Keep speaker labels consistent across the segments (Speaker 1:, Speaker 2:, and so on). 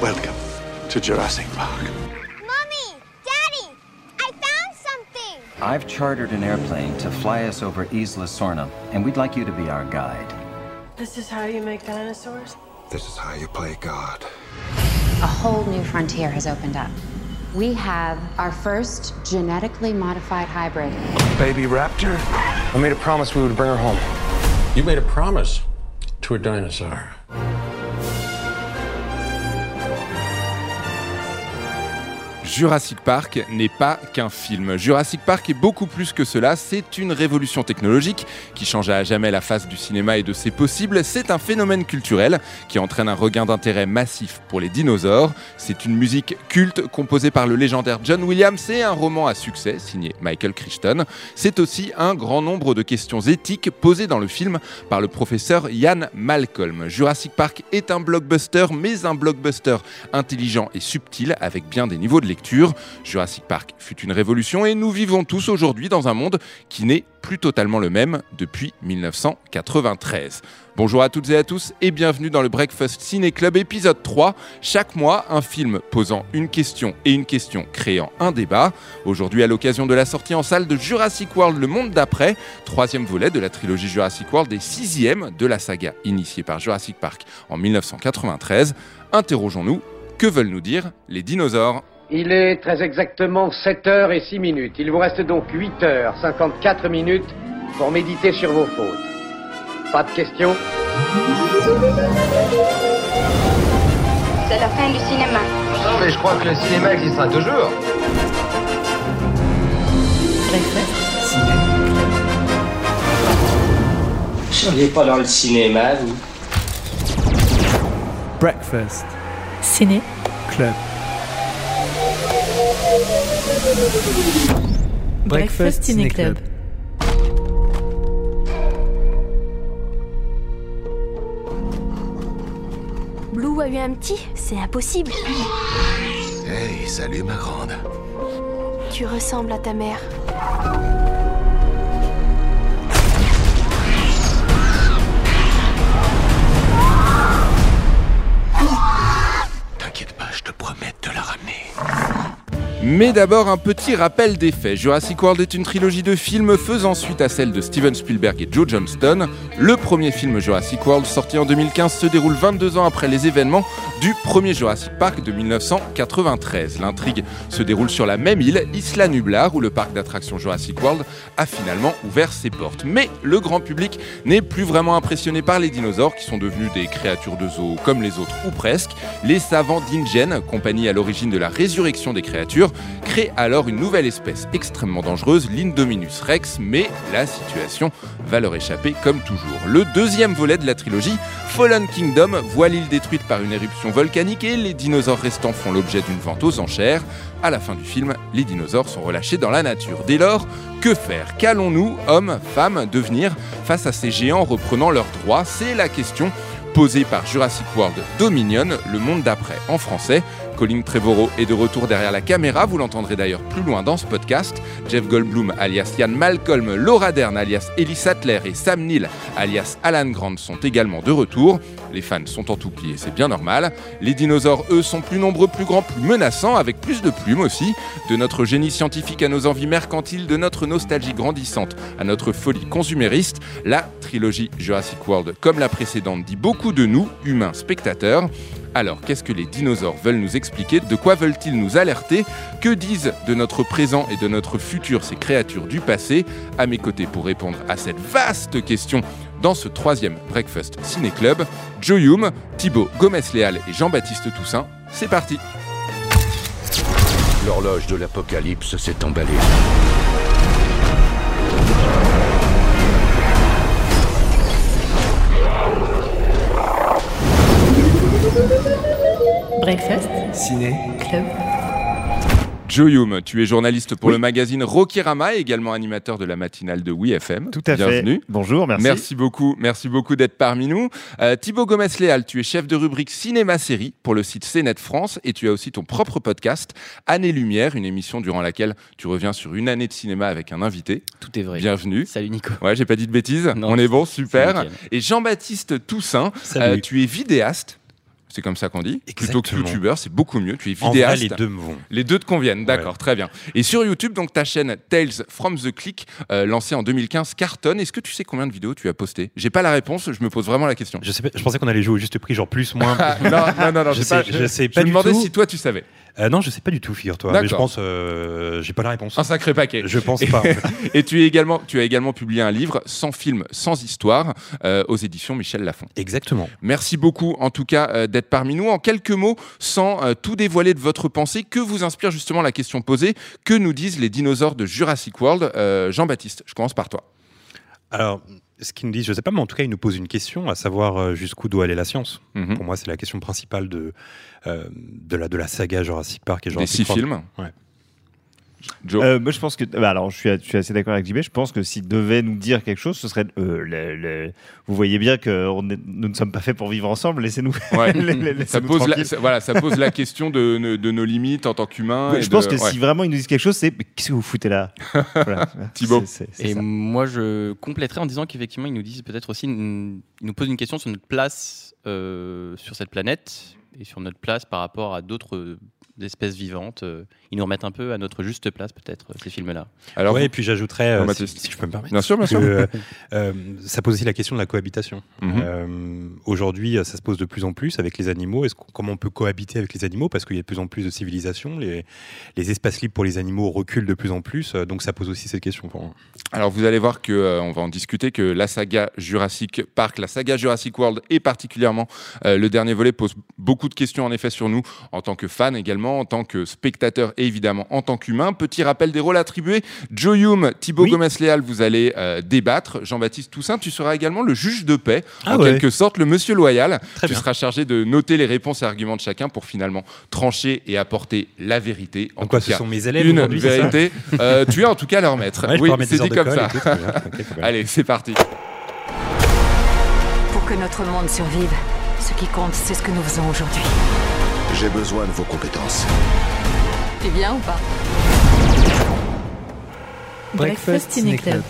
Speaker 1: Welcome to Jurassic Park.
Speaker 2: Mommy! Daddy! I found something!
Speaker 3: I've chartered an airplane to fly us over Isla Sorna, and we'd like you to be our guide.
Speaker 4: This is how you make dinosaurs?
Speaker 5: This is how you play God.
Speaker 6: A whole new frontier has opened up. We have our first genetically modified hybrid.
Speaker 1: Baby raptor?
Speaker 5: I made a promise we would bring her home.
Speaker 7: You made a promise to a dinosaur.
Speaker 8: Jurassic Park n'est pas qu'un film. Jurassic Park est beaucoup plus que cela. C'est une révolution technologique qui change à jamais la face du cinéma et de ses possibles. C'est un phénomène culturel qui entraîne un regain d'intérêt massif pour les dinosaures. C'est une musique culte composée par le légendaire John Williams. C'est un roman à succès signé Michael Crichton. C'est aussi un grand nombre de questions éthiques posées dans le film par le professeur Ian Malcolm. Jurassic Park est un blockbuster, mais un blockbuster intelligent et subtil avec bien des niveaux de lecture. Jurassic Park fut une révolution et nous vivons tous aujourd'hui dans un monde qui n'est plus totalement le même depuis 1993. Bonjour à toutes et à tous et bienvenue dans le Breakfast Ciné Club épisode 3. Chaque mois, un film posant une question et une question créant un débat. Aujourd'hui, à l'occasion de la sortie en salle de Jurassic World Le Monde d'après, troisième volet de la trilogie Jurassic World et sixième de la saga initiée par Jurassic Park en 1993, interrogeons-nous, que veulent nous dire les dinosaures?
Speaker 9: Il est très exactement 7 heures et 6 minutes. Il vous reste donc 8 heures 54 minutes pour méditer sur vos fautes. Pas de questions?
Speaker 2: C'est la fin du cinéma.
Speaker 5: Non, mais je crois que le cinéma existera toujours.
Speaker 10: Vous seriez pas dans le cinéma, vous?
Speaker 11: Breakfast
Speaker 12: Ciné
Speaker 11: Club.
Speaker 12: Breakfast Ciné Club.
Speaker 2: Blue a eu un petit C'est impossible.
Speaker 1: Hey, salut ma grande.
Speaker 2: Tu ressembles à ta mère.
Speaker 1: T'inquiète pas, je te promets
Speaker 8: Mais d'abord un petit rappel des faits. Jurassic World est une trilogie de films faisant suite à celle de Steven Spielberg et Joe Johnston. Le premier film Jurassic World sorti en 2015 se déroule 22 ans après les événements du premier Jurassic Park de 1993. L'intrigue se déroule sur la même île, Isla Nublar, où le parc d'attractions Jurassic World a finalement ouvert ses portes. Mais le grand public n'est plus vraiment impressionné par les dinosaures qui sont devenus des créatures de zoo comme les autres ou presque. Les savants d'InGen, compagnie à l'origine de la résurrection des créatures, créent alors une nouvelle espèce extrêmement dangereuse, l'Indominus Rex, mais la situation va leur échapper comme toujours. Le deuxième volet de la trilogie, Fallen Kingdom, voit l'île détruite par une éruption volcanique et les dinosaures restants font l'objet d'une vente aux enchères. À la fin du film, les dinosaures sont relâchés dans la nature. Dès lors, que faire? Qu'allons-nous, hommes, femmes, devenir face à ces géants reprenant leurs droits? C'est la question posée par Jurassic World Dominion, le monde d'après en français. Colin Trevorrow est de retour derrière la caméra, vous l'entendrez d'ailleurs plus loin dans ce podcast. Jeff Goldblum alias Ian Malcolm, Laura Dern alias Ellie Sattler et Sam Neill alias Alan Grant sont également de retour. Les fans sont en tout plié, c'est bien normal. Les dinosaures, eux, sont plus nombreux, plus grands, plus menaçants, avec plus de plumes aussi. De notre génie scientifique à nos envies mercantiles, de notre nostalgie grandissante à notre folie consumériste, la trilogie Jurassic World, comme la précédente, dit beaucoup de nous, humains spectateurs. Alors, qu'est-ce que les dinosaures veulent nous expliquer? De quoi veulent-ils nous alerter? Que disent de notre présent et de notre futur ces créatures du passé? À mes côtés pour répondre à cette vaste question dans ce troisième Breakfast Ciné Club, Joe Hume, Thibaut Gomez-Léal et Jean-Baptiste Toussaint. C'est parti
Speaker 1: L'horloge de l'apocalypse s'est emballée.
Speaker 12: Breakfast
Speaker 11: Ciné
Speaker 12: Club.
Speaker 8: Joe Hume, tu es journaliste pour le magazine Rokirama et également animateur de la matinale de WeFM.
Speaker 11: Tout à
Speaker 8: Bienvenue.
Speaker 11: fait. Bonjour, merci.
Speaker 8: Merci beaucoup, merci beaucoup d'être parmi nous. Euh, Thibaut Gomez-Léal, tu es chef de rubrique cinéma-série pour le site CNET France et tu as aussi ton propre podcast, Année Lumière, une émission durant laquelle tu reviens sur une année de cinéma avec un invité.
Speaker 13: Tout est vrai.
Speaker 8: Bienvenue.
Speaker 13: Salut Nico.
Speaker 8: Ouais, j'ai pas dit de bêtises.
Speaker 13: Non,
Speaker 8: On est bon, super. Et Jean-Baptiste Toussaint,
Speaker 13: Salut.
Speaker 8: euh, tu es vidéaste. C'est comme ça qu'on dit. Plutôt que
Speaker 11: Exactement.
Speaker 8: youtubeur, c'est beaucoup mieux. Tu es
Speaker 11: En
Speaker 8: vidéaste.
Speaker 11: vrai, les deux me vont.
Speaker 8: Les deux te conviennent, d'accord,
Speaker 11: Ouais.
Speaker 8: très bien. Et sur YouTube, donc ta chaîne Tales from the Click, euh, lancée en 2015, cartonne. Est-ce que tu sais combien de vidéos tu as posté J'ai pas la réponse, je me pose vraiment la question.
Speaker 11: Je, sais pas- je pensais qu'on allait jouer au juste prix, genre plus, moins.
Speaker 8: Non, non, non, non,
Speaker 11: je sais,
Speaker 8: pas-
Speaker 11: je sais
Speaker 8: je
Speaker 11: pas
Speaker 8: me
Speaker 11: du
Speaker 8: demandais
Speaker 11: tout.
Speaker 8: si toi tu savais.
Speaker 11: Euh, non, je sais pas du tout, figure-toi. Mais je pense, euh, j'ai pas la réponse.
Speaker 8: Un sacré paquet.
Speaker 11: Je pense pas.
Speaker 8: Et tu, es également, tu as également publié un livre, Sans film, sans histoire, euh, aux éditions Michel Lafon.
Speaker 11: Exactement.
Speaker 8: Merci beaucoup, en tout cas, euh, d'être parmi nous. En quelques mots, sans tout dévoiler de votre pensée, que vous inspire justement la question posée Que nous disent les dinosaures de Jurassic World Jean-Baptiste, je commence par toi.
Speaker 11: Alors, ce qu'ils nous disent, je sais pas, mais en tout cas, ils nous posent une question, à savoir euh, jusqu'où doit aller la science.
Speaker 8: Mhm.
Speaker 11: Pour moi, c'est la question principale de, euh, de, la, de la saga Jurassic Park et
Speaker 8: Des
Speaker 11: Jurassic
Speaker 8: six
Speaker 11: World.
Speaker 8: films.
Speaker 11: Ouais.
Speaker 8: Joe
Speaker 13: Euh, moi, je pense que. bah, alors, je suis, je suis assez d'accord avec JB. Je pense que s'il devait nous dire quelque chose, ce serait. euh, le- le- Vous voyez bien que on est- nous ne sommes pas faits pour vivre ensemble. Laissez-nous.
Speaker 8: Ouais.
Speaker 13: la- la-
Speaker 8: ça, pose la, ça- voilà, ça pose la question de, de nos limites en tant qu'humains.
Speaker 13: Je pense
Speaker 8: de-
Speaker 13: que
Speaker 8: ouais.
Speaker 13: si vraiment ils nous disent quelque chose, c'est qu'est-ce que vous foutez là? Voilà.
Speaker 8: Thibaut.
Speaker 14: Et
Speaker 13: ça.
Speaker 14: moi, je compléterais en disant qu'effectivement, ils nous disent peut-être aussi, une- ils nous posent une question sur notre place euh, sur cette planète et sur notre place par rapport à d'autres euh, espèces vivantes. Euh, Ils nous remettent un peu à notre juste place, peut-être, ces films-là.
Speaker 8: Alors,
Speaker 11: ouais,
Speaker 8: vous-
Speaker 11: et puis j'ajouterais, euh, si, je peux me permettre,
Speaker 8: Bien sûr, bien sûr.
Speaker 11: que, euh, euh, ça pose aussi la question de la cohabitation.
Speaker 8: Mhm.
Speaker 11: Euh, Aujourd'hui, euh, ça se pose de plus en plus avec les animaux. Est-ce comment on peut cohabiter avec les animaux? Parce qu'il y a de plus en plus de civilisations. Les, les espaces libres pour les animaux reculent de plus en plus. euh, donc ça pose aussi cette question pour moi.
Speaker 8: Alors vous allez voir que euh, on va en discuter que la saga Jurassic Park, la saga Jurassic World et particulièrement euh, le dernier volet pose beaucoup de questions en effet sur nous en tant que fans également, en tant que spectateurs et évidemment en tant qu'humains. Petit rappel des rôles attribués. Joe Hume, Thibaut
Speaker 11: Oui.
Speaker 8: Gomez-Léal, vous allez euh, débattre. Jean-Baptiste Toussaint, tu seras également le juge de paix,
Speaker 11: Ah
Speaker 8: en
Speaker 11: ouais.
Speaker 8: quelque sorte le monsieur loyal.
Speaker 11: Très
Speaker 8: tu
Speaker 11: bien.
Speaker 8: seras chargé de noter les réponses et arguments de chacun pour finalement trancher et apporter la vérité. En
Speaker 11: quoi,
Speaker 8: tout
Speaker 11: ce
Speaker 8: cas,
Speaker 11: sont mes élèves
Speaker 8: une vérité. Euh, tu es en tout cas leur maître.
Speaker 11: Ouais,
Speaker 8: oui, c'est dit comme ça.
Speaker 11: tout, bien.
Speaker 8: Allez, c'est parti.
Speaker 12: Pour que notre monde survive, ce qui compte, c'est ce que nous faisons aujourd'hui.
Speaker 1: J'ai besoin de vos compétences.
Speaker 12: Tu viens ou pas Breakfast Ciné Club.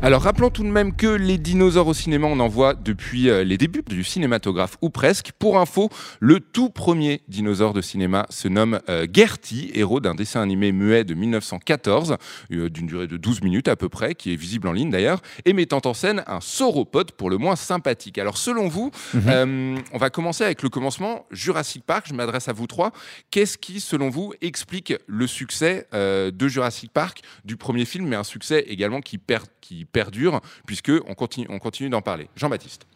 Speaker 8: Alors rappelons tout de même que les dinosaures au cinéma, on en voit depuis euh, les débuts du cinématographe ou presque. Pour info, le tout premier dinosaure de cinéma se nomme euh, Gertie, héros d'un dessin animé muet de 1914, euh, d'une durée de 12 minutes à peu près, qui est visible en ligne d'ailleurs, et mettant en scène un sauropode pour le moins sympathique. Alors selon vous, euh, on va commencer avec le commencement. Jurassic Park, je m'adresse à vous trois. Qu'est-ce qui, selon vous, explique le succès de Jurassic Park, du premier film, mais un succès également qui, per- qui perdure, puisque on continue, on continue d'en parler. Jean-Baptiste.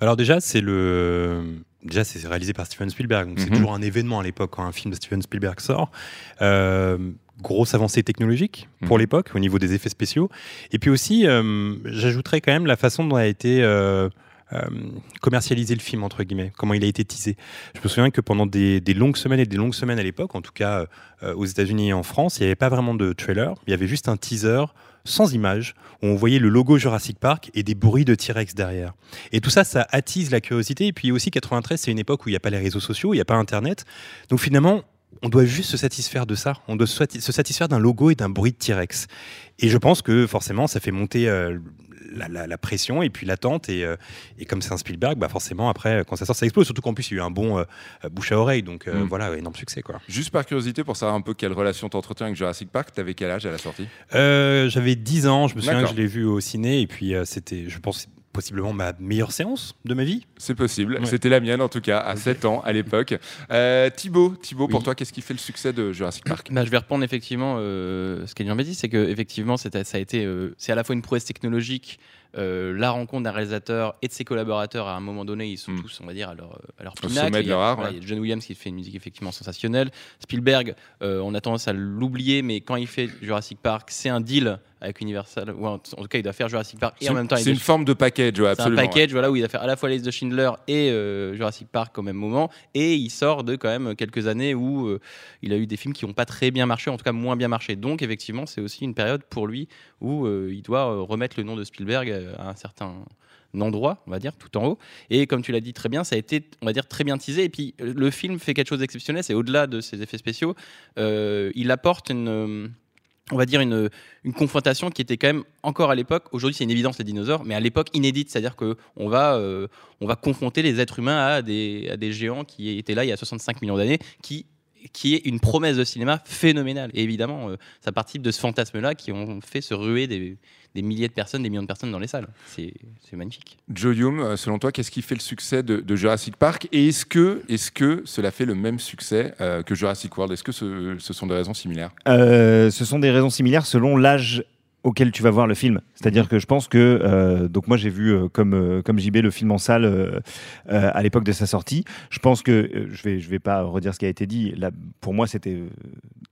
Speaker 11: Alors déjà, c'est le déjà c'est réalisé par Steven Spielberg, donc c'est
Speaker 8: Mhm.
Speaker 11: toujours un événement à l'époque quand un film de Steven Spielberg sort. Euh, grosse avancée technologique pour
Speaker 8: Mhm.
Speaker 11: l'époque au niveau des effets spéciaux, et puis aussi euh, j'ajouterais quand même la façon dont a été euh, euh, commercialisé le film entre guillemets, comment il a été teasé. Je me souviens que pendant des, longues semaines et des longues semaines à l'époque, en tout cas euh, aux États-Unis et en France, il n'y avait pas vraiment de trailer, il y avait juste un teaser sans image où on voyait le logo Jurassic Park et des bruits de T-Rex derrière. Et tout ça, ça attise la curiosité. Et puis aussi, 93, c'est une époque où il n'y a pas les réseaux sociaux, il n'y a pas Internet. Donc finalement, on doit juste se satisfaire de ça. On doit se sati- se satisfaire d'un logo et d'un bruit de T-Rex. Et je pense que forcément, ça fait monter euh, la, la- la pression et puis l'attente. Et, euh, et comme c'est un Spielberg, bah forcément, après, quand ça sort, ça explose. Surtout qu'en plus, il y a eu un bon euh, euh, bouche à oreille. Donc euh,
Speaker 8: Mm.
Speaker 11: voilà, énorme succès. quoi.
Speaker 8: Juste par curiosité, pour savoir un peu quelle relation t'entretiens avec Jurassic Park, t'avais quel âge à la sortie?
Speaker 11: Euh, J'avais 10 ans, je me souviens que je l'ai vu au ciné. Et puis euh, c'était, je pense, possiblement ma meilleure séance de ma vie.
Speaker 8: C'est possible.
Speaker 11: Ouais.
Speaker 8: C'était la mienne en tout cas, à 7 ans à l'époque. Euh, Thibaut, Thibaut pour toi, qu'est-ce qui fait le succès de Jurassic Park
Speaker 14: Bah, je vais reprendre effectivement euh, ce qu'a dit Jean-Baptiste, c'est que effectivement c'était- ça a été, euh, c'est à la fois une prouesse technologique, euh, la rencontre d'un réalisateur et de ses collaborateurs à un moment donné, ils sont
Speaker 8: Mm.
Speaker 14: tous, on va dire, à leur, à leur
Speaker 8: Au
Speaker 14: pinacle. Il y a-
Speaker 8: leur art,
Speaker 14: voilà,
Speaker 8: ouais.
Speaker 14: il y a John Williams qui fait une musique effectivement sensationnelle. Spielberg, euh, on a tendance à l'oublier, mais quand il fait Jurassic Park, c'est un deal avec Universal, ou en, en tout cas il doit faire Jurassic Park et en même temps
Speaker 8: c'est une
Speaker 14: doit-
Speaker 8: forme de package, ouais,
Speaker 14: c'est un
Speaker 8: absolument. ouais.
Speaker 14: package voilà, où il a fait à la fois les de Schindler et euh, Jurassic Park au même moment. Et il sort de quand même quelques années où euh, il a eu des films qui n'ont pas très bien marché, en tout cas moins bien marché. Donc effectivement, c'est aussi une période pour lui où euh, il doit remettre le nom de Spielberg à un certain endroit, on va dire, tout en haut. Et comme tu l'as dit très bien, ça a été, on va dire, très bien teasé. Et puis le film fait quelque chose d'exceptionnel, c'est au-delà de ses effets spéciaux. Euh, il apporte une... on va dire une, une confrontation qui était quand même encore à l'époque. Aujourd'hui, c'est une évidence les dinosaures, mais à l'époque inédite, c'est-à-dire que on va euh, on va confronter les êtres humains à des, à des géants qui étaient là il y a 65 millions d'années, qui qui est une promesse de cinéma phénoménale. Et évidemment, euh, ça participe de ce fantasme-là qui ont fait se ruer des, des milliers de personnes, des millions de personnes dans les salles. C'est magnifique.
Speaker 8: Joe Hume, euh, selon toi, qu'est-ce qui fait le succès de, de Jurassic Park Et est-ce que, est que cela fait le même succès euh, que Jurassic World? Est-ce que ce, ce sont des raisons similaires?
Speaker 13: Euh, ce sont des raisons similaires selon l'âge auquel tu vas voir le film. C'est-à-dire que je pense que euh, donc moi j'ai vu euh, comme euh, comme JB le film en salle à l'époque de sa sortie. Je pense que je vais je vais pas redire ce qui a été dit. Pour moi c'était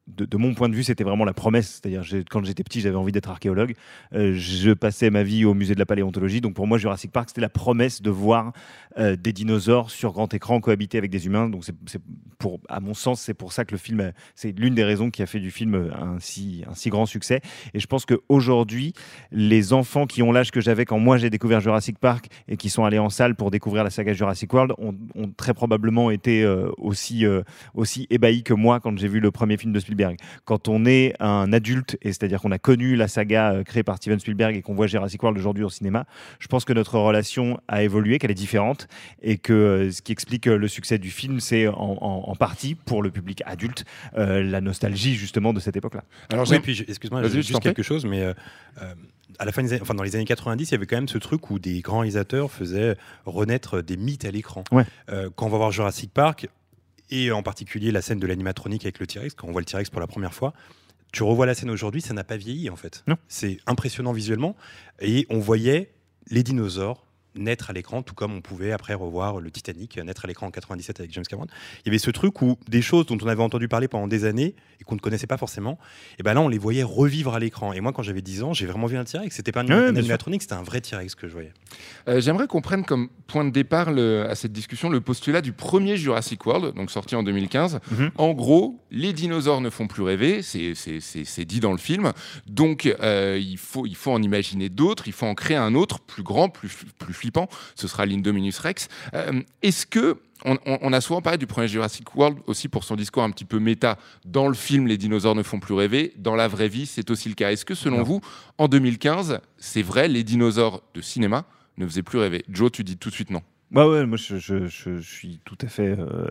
Speaker 13: de, mon point de vue c'était vraiment la promesse. C'est-à-dire quand j'étais petit j'avais envie d'être archéologue. Je passais ma vie au musée de la paléontologie. Donc pour moi Jurassic Park c'était la promesse de voir des dinosaures sur grand écran cohabiter avec des humains. Donc c'est pour à mon sens c'est pour ça que le film c'est l'une des raisons qui a fait du film un si un si grand succès. Et je pense qu'aujourd'hui, les enfants qui ont l'âge que j'avais quand moi j'ai découvert Jurassic Park et qui sont allés en salle pour découvrir la saga Jurassic World ont, ont très probablement été euh, aussi, euh, aussi ébahis que moi quand j'ai vu le premier film de Spielberg. Quand on est un adulte, et c'est-à-dire qu'on a connu la saga euh, créée par Steven Spielberg et qu'on voit Jurassic World aujourd'hui au cinéma, je pense que notre relation a évolué, qu'elle est différente et que euh, ce qui explique le succès du film, c'est en, en- en partie pour le public adulte euh, la nostalgie justement de cette époque-là.
Speaker 8: Alors,
Speaker 11: Oui, excuse-moi, juste quelque chose, mais euh, euh, à la fin des enfin, dans les années 90, il y avait quand même ce truc où des grands réalisateurs faisaient renaître des mythes à l'écran.
Speaker 13: Ouais.
Speaker 11: Euh, quand on va voir Jurassic Park, et en particulier la scène de l'animatronique avec le T-Rex, quand on voit le T-Rex pour la première fois, tu revois la scène aujourd'hui, ça n'a pas vieilli en fait. C'est impressionnant visuellement, et on voyait les dinosaures naître à l'écran, tout comme on pouvait après revoir le Titanic naître à l'écran en 97 avec James Cameron. Il y avait ce truc où des choses dont on avait entendu parler pendant des années et qu'on ne connaissait pas forcément, et ben là on les voyait revivre à l'écran. Et moi quand j'avais 10 ans, j'ai vraiment vu un T-Rex. C'était pas un,
Speaker 8: Ouais,
Speaker 11: un
Speaker 8: bien sûr.
Speaker 11: animatronique, c'était un vrai T-Rex que je voyais.
Speaker 8: Euh, J'aimerais qu'on prenne comme point de départ le- à cette discussion le postulat du premier Jurassic World, donc sorti en 2015.
Speaker 13: Mhm.
Speaker 8: En gros, les dinosaures ne font plus rêver, c'est- c'est c'est- c'est dit dans le film. Donc, euh, il, faut, il faut en imaginer d'autres, il faut en créer un autre, plus grand, plus, plus flippant. Ce sera l'Indominus Rex. Euh, Est-ce que. On, a souvent parlé du premier Jurassic World aussi pour son discours un petit peu méta. Dans le film, les dinosaures ne font plus rêver. Dans la vraie vie, c'est aussi le cas. Est-ce que selon
Speaker 13: Non.
Speaker 8: vous, en 2015, c'est vrai, les dinosaures de cinéma ne faisaient plus rêver? Joe, tu dis tout de suite non.
Speaker 13: Ouais, ouais, moi je, je- je- je suis tout à fait. euh,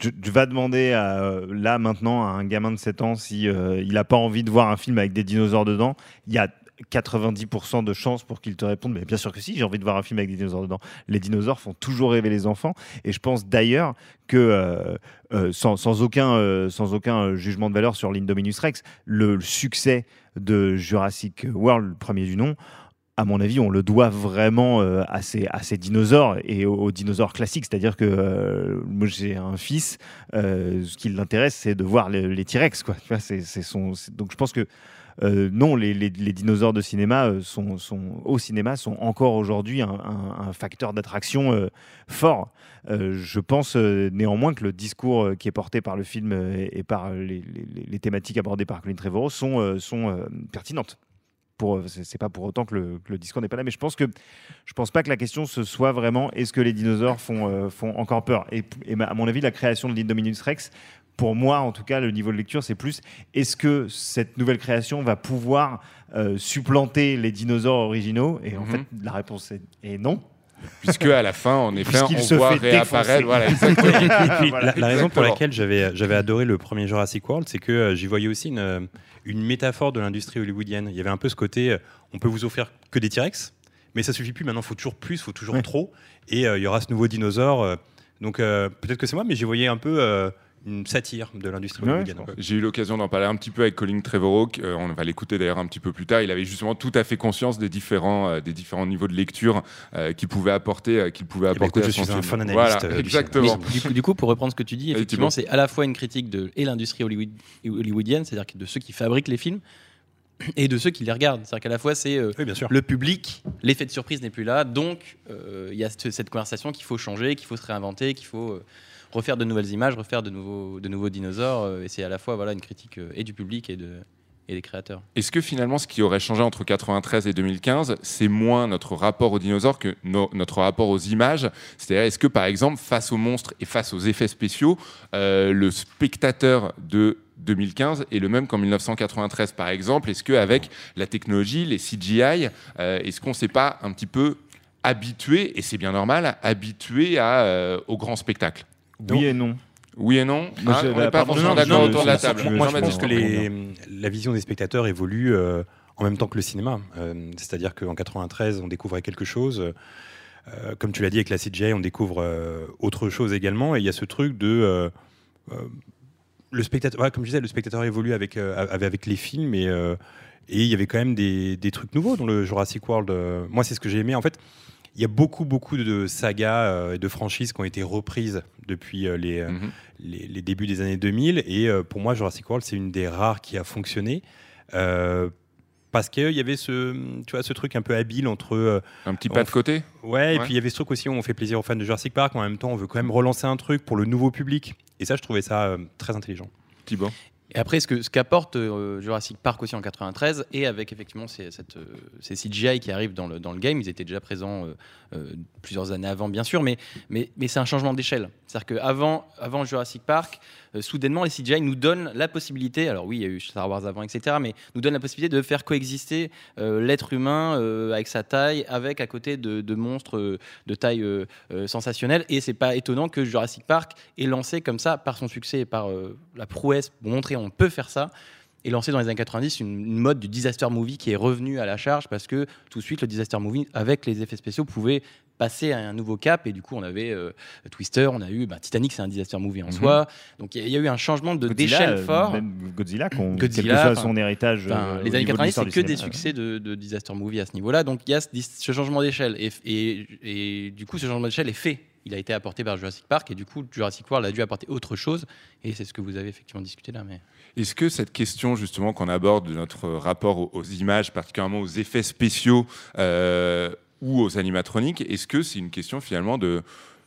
Speaker 13: je vais demander à, euh, là maintenant à un gamin de 7 ans si euh, il n'a pas envie de voir un film avec des dinosaures dedans. Il y a 90% de chances pour qu'il te réponde mais bien sûr que si j'ai envie de voir un film avec des dinosaures dedans les dinosaures font toujours rêver les enfants et je pense d'ailleurs que euh, euh, sans, aucun euh, sans aucun jugement de valeur sur l'Indominus Rex le, succès de Jurassic World premier du nom à mon avis, on le doit vraiment à, ces, à ces dinosaures et aux, dinosaures classiques. C'est-à-dire que moi, j'ai un fils, ce qui l'intéresse, c'est de voir les, T-Rex. Donc je pense que non, les, dinosaures de cinéma euh, sont, au cinéma sont encore aujourd'hui un, facteur d'attraction euh, fort. Euh, je pense euh, néanmoins que le discours euh, qui est porté par le film euh, et par les, thématiques abordées par Colin Trevorrow sont, euh, sont euh, pertinentes euh, c'est pas pour autant que le, discours n'est pas là mais je pense que je pense pas que la question ce soit vraiment est-ce que les dinosaures font euh, encore peur? Et, et à mon avis la création de l'Indominus Rex pour moi en tout cas le niveau de lecture c'est plus est-ce que cette nouvelle création va pouvoir euh, supplanter les dinosaures originaux? Et en
Speaker 8: Mhm.
Speaker 13: fait la réponse est, est non
Speaker 8: Puisque à la fin, en effet,
Speaker 13: Puisqu'il
Speaker 8: on
Speaker 13: se
Speaker 8: voit
Speaker 13: fait
Speaker 8: réapparaître. Voilà,
Speaker 11: la, la raison pour laquelle j'avais j'avais adoré le premier Jurassic World, c'est que euh, j'y voyais aussi une, euh, une métaphore de l'industrie hollywoodienne. Il y avait un peu ce côté, euh, on peut vous offrir que des T-Rex, mais ça suffit plus. Maintenant, il faut toujours plus, il faut toujours
Speaker 13: Ouais.
Speaker 11: trop. Et euh, il y aura ce nouveau dinosaure. euh, donc euh, peut-être que c'est moi, mais j'y voyais un peu euh, une satire de l'industrie
Speaker 13: Ouais.
Speaker 8: J'ai eu l'occasion d'en parler un petit peu avec Colin Trevorrow, euh, on va l'écouter d'ailleurs un petit peu plus tard. Il avait justement tout à fait conscience des différents, euh, des différents niveaux de lecture euh, qu'il pouvait apporter, euh, qu'il pouvait apporter
Speaker 11: écoute,
Speaker 8: à
Speaker 11: je
Speaker 8: son
Speaker 11: suis un fan analyste,
Speaker 8: Voilà, exactement.
Speaker 14: du, coup, du coup, pour reprendre ce que tu dis, effectivement, c'est à la fois une critique de et l'industrie hollywood- hollywoodienne, c'est-à-dire de ceux qui fabriquent les films, et de ceux qui les regardent. C'est-à-dire qu'à la fois, c'est euh,
Speaker 11: Oui,
Speaker 14: le public, l'effet de surprise n'est plus là, donc euh, il y a cette, cette conversation qu'il faut changer, qu'il faut se réinventer, qu'il faut euh, refaire de nouvelles images, refaire de nouveaux, dinosaures, euh, et c'est à la fois une critique euh, et du public et, de, et des créateurs.
Speaker 8: Est-ce que finalement, ce qui aurait changé entre 93 et 2015, c'est moins notre rapport aux dinosaures que no- notre rapport aux images? C'est-à-dire, est-ce que par exemple, face aux monstres et face aux effets spéciaux, euh, le spectateur de 2015 est le même qu'en 1993 par exemple? Est-ce qu'avec la technologie, les CGI, est-ce qu'on ne s'est pas un petit peu habitué, et c'est bien normal, habitué au grand spectacle?
Speaker 13: Oui et non.
Speaker 8: Oui et non
Speaker 13: Moi,
Speaker 8: Hein,
Speaker 13: je-
Speaker 8: On n'est pas forcément d'accord autour de la table.
Speaker 11: Moi, je pense que les, la vision des spectateurs évolue euh, en même temps que le cinéma. Euh, C'est-à-dire qu'en 93, on découvrait quelque chose. Euh, comme tu l'as dit avec la CGI, on découvre euh, autre chose également. Et il y a ce truc de. euh, euh, le spectateur, ouais, comme je disais, le spectateur évolue avec, euh, avec, avec les films et, euh, et il y avait quand même des, des trucs nouveaux dans le Jurassic World. Euh, moi, c'est ce que j'ai aimé. En fait, il y a beaucoup, beaucoup de sagas euh, et de franchises qui ont été reprises depuis euh, les, euh, les, les débuts des années 2000. Et pour moi, Jurassic World, c'est une des rares qui a fonctionné. Euh, parce qu'il y avait ce, tu vois, ce truc un peu habile entre.
Speaker 8: Un petit pas de côté
Speaker 11: Ouais, et
Speaker 8: Ouais.
Speaker 11: puis il y avait ce truc aussi où on fait plaisir aux fans de Jurassic Park, en même temps on veut quand même relancer un truc pour le nouveau public. Et ça, je trouvais ça très intelligent.
Speaker 8: Thibaut
Speaker 14: Et après, ce que ce qu'apporte euh, Jurassic Park aussi en 93, et avec effectivement ces, cette, euh, ces CGI qui arrivent dans le, dans le game, ils étaient déjà présents euh, plusieurs années avant, bien sûr, mais, mais, mais c'est un changement d'échelle. C'est-à-dire qu'avant avant Jurassic Park, soudainement, les CGI nous donnent la possibilité, alors oui, il y a eu Star Wars avant, etc., mais nous donnent la possibilité de faire coexister euh, l'être humain euh, avec sa taille, avec à côté de, monstres euh, de taille euh, euh, sensationnelle. Et c'est pas étonnant que Jurassic Park ait lancé comme ça, par son succès et par euh, la prouesse pour montrer on peut faire ça, et lancé dans les années 90 une, une mode du disaster movie qui est revenue à la charge parce que tout de suite le disaster movie avec les effets spéciaux pouvait passer à un nouveau cap et du coup on avait euh, Twister, on a eu bah, Titanic c'est un disaster movie en
Speaker 13: Mhm.
Speaker 14: soi donc il y, a- il y a eu un changement de d'échelle
Speaker 13: euh,
Speaker 14: fort.
Speaker 13: même Godzilla, qu'on- quel que
Speaker 14: Godzilla,
Speaker 13: son héritage, euh,
Speaker 14: les années
Speaker 13: niveau de
Speaker 14: 90
Speaker 13: l'histoire
Speaker 14: c'est que des succès de, de disaster movie à ce niveau-là donc il y a ce, ce changement d'échelle et, et, et du coup ce changement d'échelle est fait il a été apporté par Jurassic Park et du coup Jurassic World a dû apporter autre chose et c'est ce que vous avez effectivement discuté là mais
Speaker 8: Est-ce que cette question justement qu'on aborde de notre rapport aux, aux images, particulièrement aux effets spéciaux euh, ou aux animatroniques, est-ce que c'est une question finalement de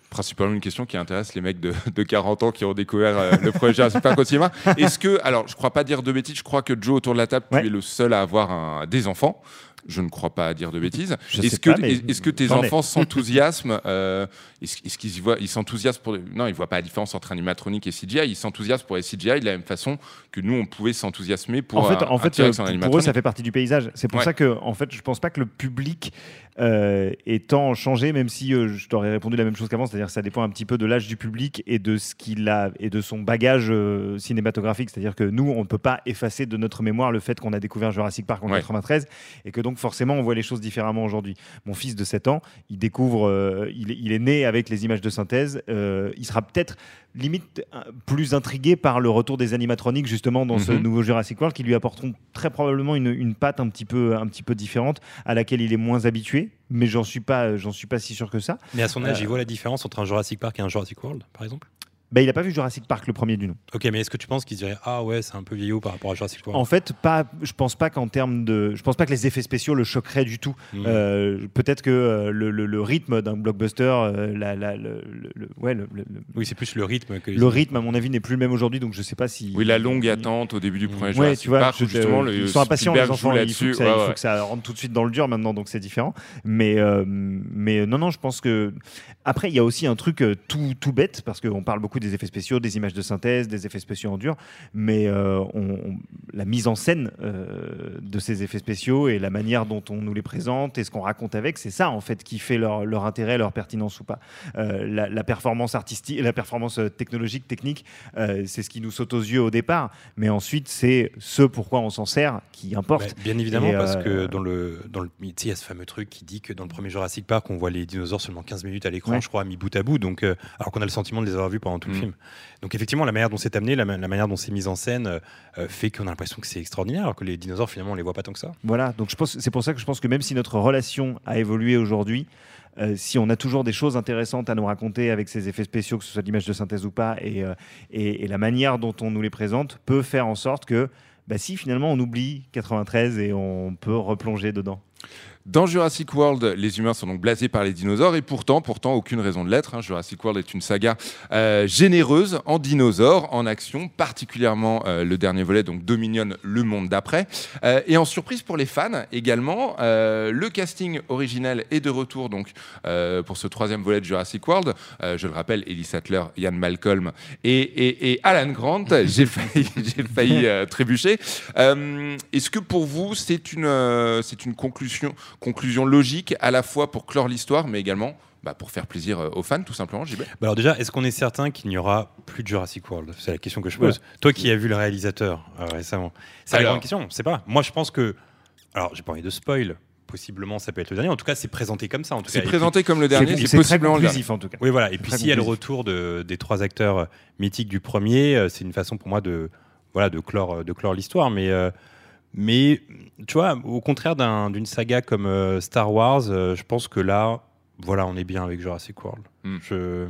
Speaker 8: principalement une question qui intéresse les mecs de, de 40 ans qui ont découvert euh, le premier Jurassic Park au cinéma? Est-ce que, alors je crois pas dire de bêtises, je crois que Joe autour de la table, tu es le seul à avoir un- des enfants. Je ne crois pas dire de bêtises. Est-ce que, est-ce tes enfants s'enthousiasment euh, Est-ce qu'ils voient, ils s'enthousiasment pour Non, ils voient pas la différence entre animatronique et CGI. Ils s'enthousiasment pour les CGI de la même façon que nous on pouvait s'enthousiasmer pour
Speaker 13: en fait,
Speaker 8: un,
Speaker 13: en fait euh, pour eux, ça fait partie du paysage. C'est pour
Speaker 8: Ouais.
Speaker 13: ça que, en fait, je pense pas que le public euh, ait tant changé, même si euh, je t'aurais répondu la même chose qu'avant, c'est-à-dire que ça dépend un petit peu de l'âge du public et de ce qu'il a et de son bagage euh, cinématographique. C'est-à-dire que nous, on ne peut pas effacer de notre mémoire le fait qu'on a découvert Jurassic Park en
Speaker 8: Ouais.
Speaker 13: 93 et que donc forcément on voit les choses différemment aujourd'hui. Mon fils de 7 ans, il découvre, euh, il, est- il est né avec les images de synthèse. euh, il sera peut-être limite euh, plus intrigué par le retour des animatroniques justement dans ce
Speaker 8: Mhm.
Speaker 13: nouveau Jurassic World qui lui apporteront très probablement une, une patte un petit peu un petit peu différente à laquelle il est moins habitué mais j'en suis pas j'en suis pas si sûr que ça
Speaker 11: Mais à son âge,
Speaker 13: Euh,
Speaker 11: il voit la différence entre un Jurassic Park et un Jurassic World, par exemple?
Speaker 13: Bah, il a pas vu Jurassic Park le premier du nom
Speaker 11: Ok, mais est-ce que tu penses qu'il dirait Ah ouais, c'est un peu vieillot par rapport à Jurassic World?
Speaker 13: En fait, pas. Je pense pas qu'en termes de. Je pense pas que les effets spéciaux le choqueraient du tout.
Speaker 11: Mhm.
Speaker 13: Euh, Peut-être que euh, le, le- le rythme d'un blockbuster, euh, la, la- le, ouais, le, le-
Speaker 11: Oui, c'est plus le rythme que les
Speaker 13: le rythme, à mon avis, n'est plus le même aujourd'hui. Donc, je sais pas si.
Speaker 8: Oui, la longue attente au début du premier
Speaker 13: Ouais,
Speaker 8: Jurassic
Speaker 13: tu vois,
Speaker 8: Park,
Speaker 13: je-
Speaker 8: justement,
Speaker 13: euh,
Speaker 8: le
Speaker 13: ils sont impatients les enfants. Il faut,
Speaker 8: là-dessus.
Speaker 13: que ça,
Speaker 8: Ouais,
Speaker 13: il faut
Speaker 8: ouais.
Speaker 13: que ça rentre tout de suite dans le dur maintenant, donc c'est différent. Mais, euh, mais non, non, je pense que après il y a aussi un truc tout, tout bête parce qu'on parle beaucoup des effets spéciaux, des images de synthèse, des effets spéciaux en dur, mais euh, on- on- la mise en scène euh, de ces effets spéciaux et la manière dont on nous les présente et ce qu'on raconte avec, c'est ça en fait qui fait leur, leur intérêt, leur pertinence ou pas. Euh, la, la performance artistique, la performance technologique, technique, c'est ce qui nous saute aux yeux au départ, mais ensuite c'est ce pourquoi on s'en sert qui importe.
Speaker 11: Bah, bien évidemment,
Speaker 13: Et,
Speaker 11: parce que dans le, dans le, il y a ce fameux truc qui dit que dans le premier Jurassic Park, on voit les dinosaures seulement 15 minutes à l'écran,
Speaker 13: Ouais.
Speaker 11: je crois, mis bout à bout, donc, alors qu'on a le sentiment de les avoir vus pendant tout le
Speaker 8: Mm.
Speaker 11: film. Donc effectivement, la manière dont c'est amené, la, ma- la manière dont c'est mis en scène, euh, euh, fait qu'on a l'impression que c'est extraordinaire, alors que les dinosaures, finalement, on les voit pas tant que ça.
Speaker 13: Voilà, donc c'est pour ça que je pense que même si notre relation a évolué aujourd'hui, euh, si on a toujours des choses intéressantes à nous raconter avec ces effets spéciaux, que ce soit l'image de synthèse ou pas, et, euh, et, et la manière dont on nous les présente peut faire en sorte que, bah, si finalement on oublie 93 et on peut replonger dedans.
Speaker 8: Dans Jurassic World, les humains sont donc blasés par les dinosaures et pourtant, pourtant, aucune raison de l'être. hein. Jurassic World est une saga euh, généreuse en dinosaures, en action, particulièrement euh, le dernier volet, donc Dominion, le monde d'après. Euh, et en surprise pour les fans également, le casting originel est de retour donc pour ce troisième volet de Jurassic World. Je le rappelle, Ellie Sattler, Ian Malcolm et, et- et Alan Grant. J'ai failli, trébucher. Est-ce que pour vous, c'est une, c'est une conclusion, conclusion logique à la fois pour clore l'histoire, mais également bah, pour faire plaisir euh, aux fans, tout simplement, JB
Speaker 11: Bah alors déjà, est-ce qu'on est certain qu'il n'y aura plus de Jurassic World? C'est la question que je pose. Toi qui as vu le réalisateur euh, récemment, c'est la grande question. On sait pas. Moi, je pense que, alors, j'ai pas envie de spoil. Possiblement, ça peut être le dernier. En tout cas, c'est présenté comme ça. En tout
Speaker 8: C'est présenté
Speaker 11: puis-
Speaker 8: comme le dernier, c'est possiblement le
Speaker 13: conclusif, en tout cas.
Speaker 11: Oui, voilà. Et
Speaker 13: C'est
Speaker 11: puis, s'il y a le retour de- des trois acteurs euh, mythiques du premier, euh, c'est une façon pour moi de, voilà, de clore, de clore l'histoire. Mais, euh, mais, tu vois, au contraire d'un- d'une saga comme euh, Star Wars, euh, je pense que là, voilà, on est bien avec Jurassic World.
Speaker 8: Hmm.
Speaker 11: Je...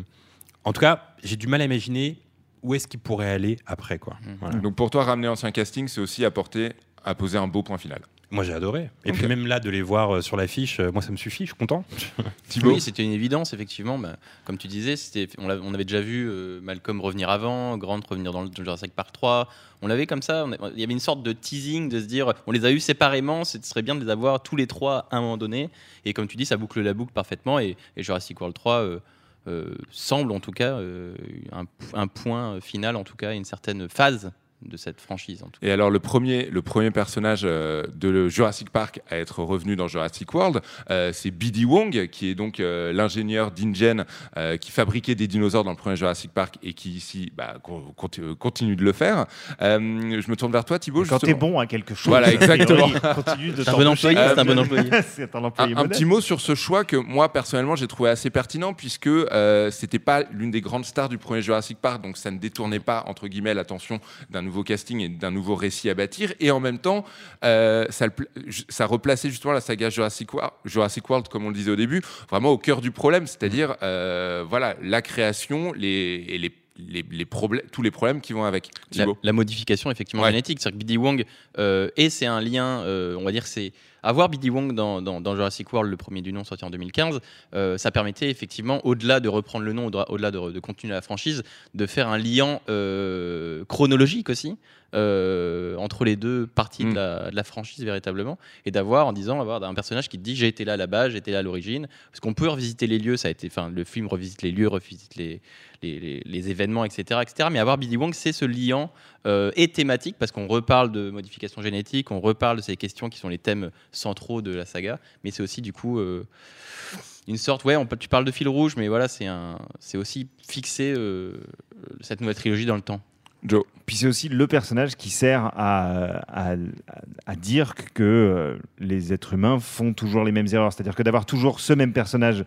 Speaker 11: En tout cas, j'ai du mal à imaginer où est-ce qu'il pourrait aller après, quoi. Voilà.
Speaker 8: Donc pour toi, ramener l'ancien casting, c'est aussi apporter, à poser un beau point final.
Speaker 11: Moi, j'ai adoré. Et puis même là, de les voir euh, sur l'affiche, euh, moi, ça me suffit. Je suis content.
Speaker 14: Oui, c'était une évidence, effectivement. Bah, comme tu disais, c'était- on, avait déjà vu euh, Malcolm revenir avant, Grant revenir dans le Jurassic Park 3. On l'avait comme ça. Il y avait une sorte de teasing de se dire on les a eus séparément, ce serait bien de les avoir tous les trois à un moment donné. Et comme tu dis, ça boucle la boucle parfaitement. Et, et Jurassic World 3 euh, euh, semble en tout cas euh, un, un point final, en tout cas, une certaine phase de cette franchise. En tout cas.
Speaker 8: Et alors le premier, le premier personnage euh, de le Jurassic Park à être revenu dans Jurassic World, euh, c'est B.D. Wong, qui est donc euh, l'ingénieur d'InGen euh, qui fabriquait des dinosaures dans le premier Jurassic Park et qui ici bah, con- conti- continue de le faire. Euh, je me tourne vers toi, Thibaut.
Speaker 13: Quand
Speaker 8: justement.
Speaker 13: t'es bon à quelque chose,
Speaker 8: Voilà, exactement.
Speaker 13: continue de
Speaker 14: C'est un bon employé, c'est un bon employé.
Speaker 13: c'est un employé
Speaker 8: Un, petit mot sur ce choix que moi personnellement j'ai trouvé assez pertinent puisque euh, c'était pas l'une des grandes stars du premier Jurassic Park donc ça ne détournait pas entre guillemets l'attention d'un nouveau casting et d'un nouveau récit à bâtir et en même temps euh, ça, ça replaçait justement la saga Jurassic World, Jurassic World comme on le disait au début vraiment au cœur du problème c'est-à-dire euh, voilà la création les, et les, les, les problèmes tous les problèmes qui vont avec
Speaker 14: la, modification effectivement
Speaker 8: Ouais.
Speaker 14: génétique. C'est-à-dire que B.D. Wong, euh, et c'est un lien, euh, on va dire, c'est avoir B.D. Wong dans, dans- dans Jurassic World, le premier du nom sorti en 2015, euh, ça permettait effectivement, au-delà de reprendre le nom, au-delà de, de continuer la franchise, de faire un lien euh, chronologique aussi. euh, entre les deux parties
Speaker 8: Mm.
Speaker 14: de, la, de la franchise véritablement et d'avoir en disant avoir un personnage qui te dit j'ai été là là-bas j'ai été là à l'origine parce qu'on peut revisiter les lieux ça a été enfin le film revisite les lieux revisite les, les, les- les événements, etc., etc. Mais avoir Billy Wong, c'est ce liant euh, et thématique, parce qu'on reparle de modification génétique, on reparle de ces questions qui sont les thèmes centraux de la saga, mais c'est aussi du coup euh, une sorte, ouais, on tu parles de fil rouge, mais voilà, c'est un, c'est aussi fixer euh, cette nouvelle trilogie dans le temps.
Speaker 8: Joe.
Speaker 13: Puis c'est aussi le personnage qui sert à, à, à dire que les êtres humains font toujours les mêmes erreurs. C'est-à-dire que d'avoir toujours ce même personnage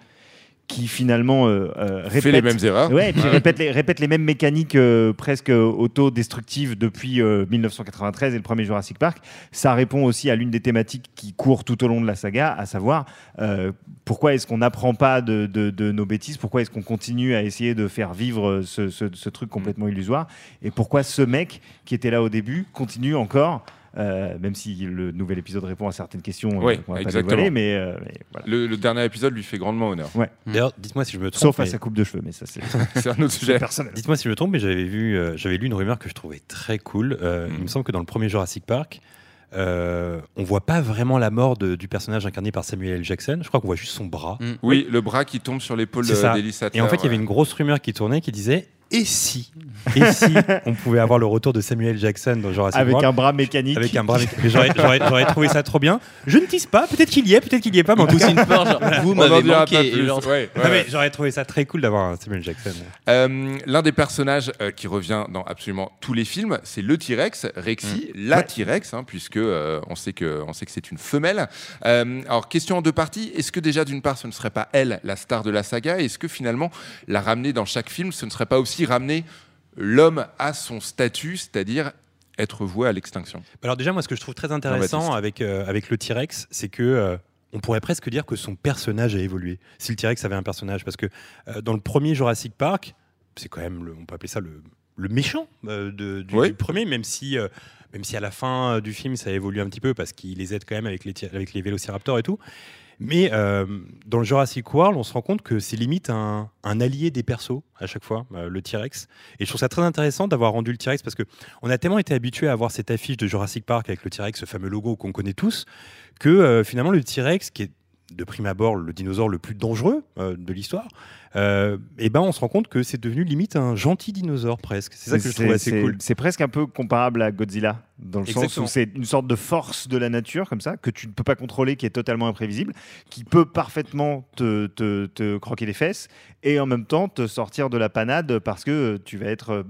Speaker 13: qui finalement euh, euh, répète
Speaker 8: Fait les mêmes erreurs.
Speaker 13: Ouais, et puis répète, les, répète les mêmes mécaniques euh, presque autodestructives depuis euh, 1993 et le premier Jurassic Park. Ça répond aussi à l'une des thématiques qui court tout au long de la saga, à savoir euh, pourquoi est-ce qu'on n'apprend pas de, de- de nos bêtises, pourquoi est-ce qu'on continue à essayer de faire vivre ce, ce- ce truc complètement illusoire, et pourquoi ce mec qui était là au début continue encore. Euh, même si le nouvel épisode répond à certaines questions euh, va pas
Speaker 8: exactement.
Speaker 13: dévoiler, mais, euh, mais voilà.
Speaker 8: Le, le dernier épisode lui fait grandement honneur.
Speaker 13: Ouais.
Speaker 11: D'ailleurs, dites-moi si je me trompe.
Speaker 13: Sauf à
Speaker 11: mais-
Speaker 13: sa coupe de cheveux, mais ça c'est
Speaker 8: C'est un autre sujet.
Speaker 13: personnel.
Speaker 11: Dites-moi si je me trompe, mais j'avais vu, euh, j'avais lu une rumeur que je trouvais très cool. Euh, Il me semble que dans le premier Jurassic Park, euh, on voit pas vraiment la mort de- du personnage incarné par Samuel L. Jackson. Je crois qu'on voit juste son bras.
Speaker 8: Oui, le bras qui tombe sur l'épaule Sattler.
Speaker 11: Et en fait, il y avait
Speaker 8: ouais.
Speaker 11: une grosse rumeur qui tournait qui disait et si Et si on pouvait avoir le retour de Samuel Jackson dans Jurassic
Speaker 13: Avec
Speaker 11: World
Speaker 13: un bras mécanique.
Speaker 11: Avec un bras mécanique. J'aurais, j'aurais- j'aurais trouvé ça trop bien. Je ne tease pas, peut-être qu'il y est, peut-être qu'il y est pas, mais en tout cas.
Speaker 14: genre, vous m'avez manqué,
Speaker 8: pas
Speaker 14: et
Speaker 8: plus.
Speaker 14: genre-
Speaker 8: Ouais, ouais,
Speaker 11: Non, mais
Speaker 8: ouais.
Speaker 11: j'aurais trouvé ça très cool d'avoir un Samuel Jackson.
Speaker 8: Euh, L'un des personnages euh, qui revient dans absolument tous les films, c'est le T-Rex, Rexy, la T-Rex, hein, puisque euh, on sait que on sait que c'est une femelle. Euh, alors question en deux parties. Est-ce que déjà d'une part, ce ne serait pas elle la star de la saga? Est-ce que finalement, la ramener dans chaque film, ce ne serait pas aussi ramener l'homme à son statut, c'est-à-dire être voué à l'extinction
Speaker 11: Alors déjà, moi, ce que je trouve très intéressant avec, euh, avec le T-Rex, c'est que euh, on pourrait presque dire que son personnage a évolué. Si le T-Rex avait un personnage, parce que euh, dans le premier Jurassic Park, c'est quand même, le- on peut appeler ça le le méchant de- du,
Speaker 8: Oui.
Speaker 11: du premier, même si, euh, même si à la fin du film ça évolue un petit peu parce qu'il les aide quand même avec les, avec les vélociraptors et tout. Mais euh, dans le Jurassic World, on se rend compte que c'est limite un, un allié des persos à chaque fois, euh, le T-Rex. Et je trouve ça très intéressant d'avoir rendu le T-Rex parce que on a tellement été habitué à voir cette affiche de Jurassic Park avec le T-Rex, ce fameux logo qu'on connaît tous, que euh, finalement le T-Rex, qui est de prime abord le dinosaure le plus dangereux de l'histoire, euh, et ben on se rend compte que c'est devenu limite un gentil dinosaure presque. C'est ça que je trouve assez cool.
Speaker 13: C'est presque un peu comparable à Godzilla, dans le
Speaker 11: Exactement.
Speaker 13: sens où c'est une sorte de force de la nature, comme ça, que tu ne peux pas contrôler, qui est totalement imprévisible, qui peut parfaitement te, te- te croquer les fesses et en même temps te sortir de la panade parce que tu vas être euh,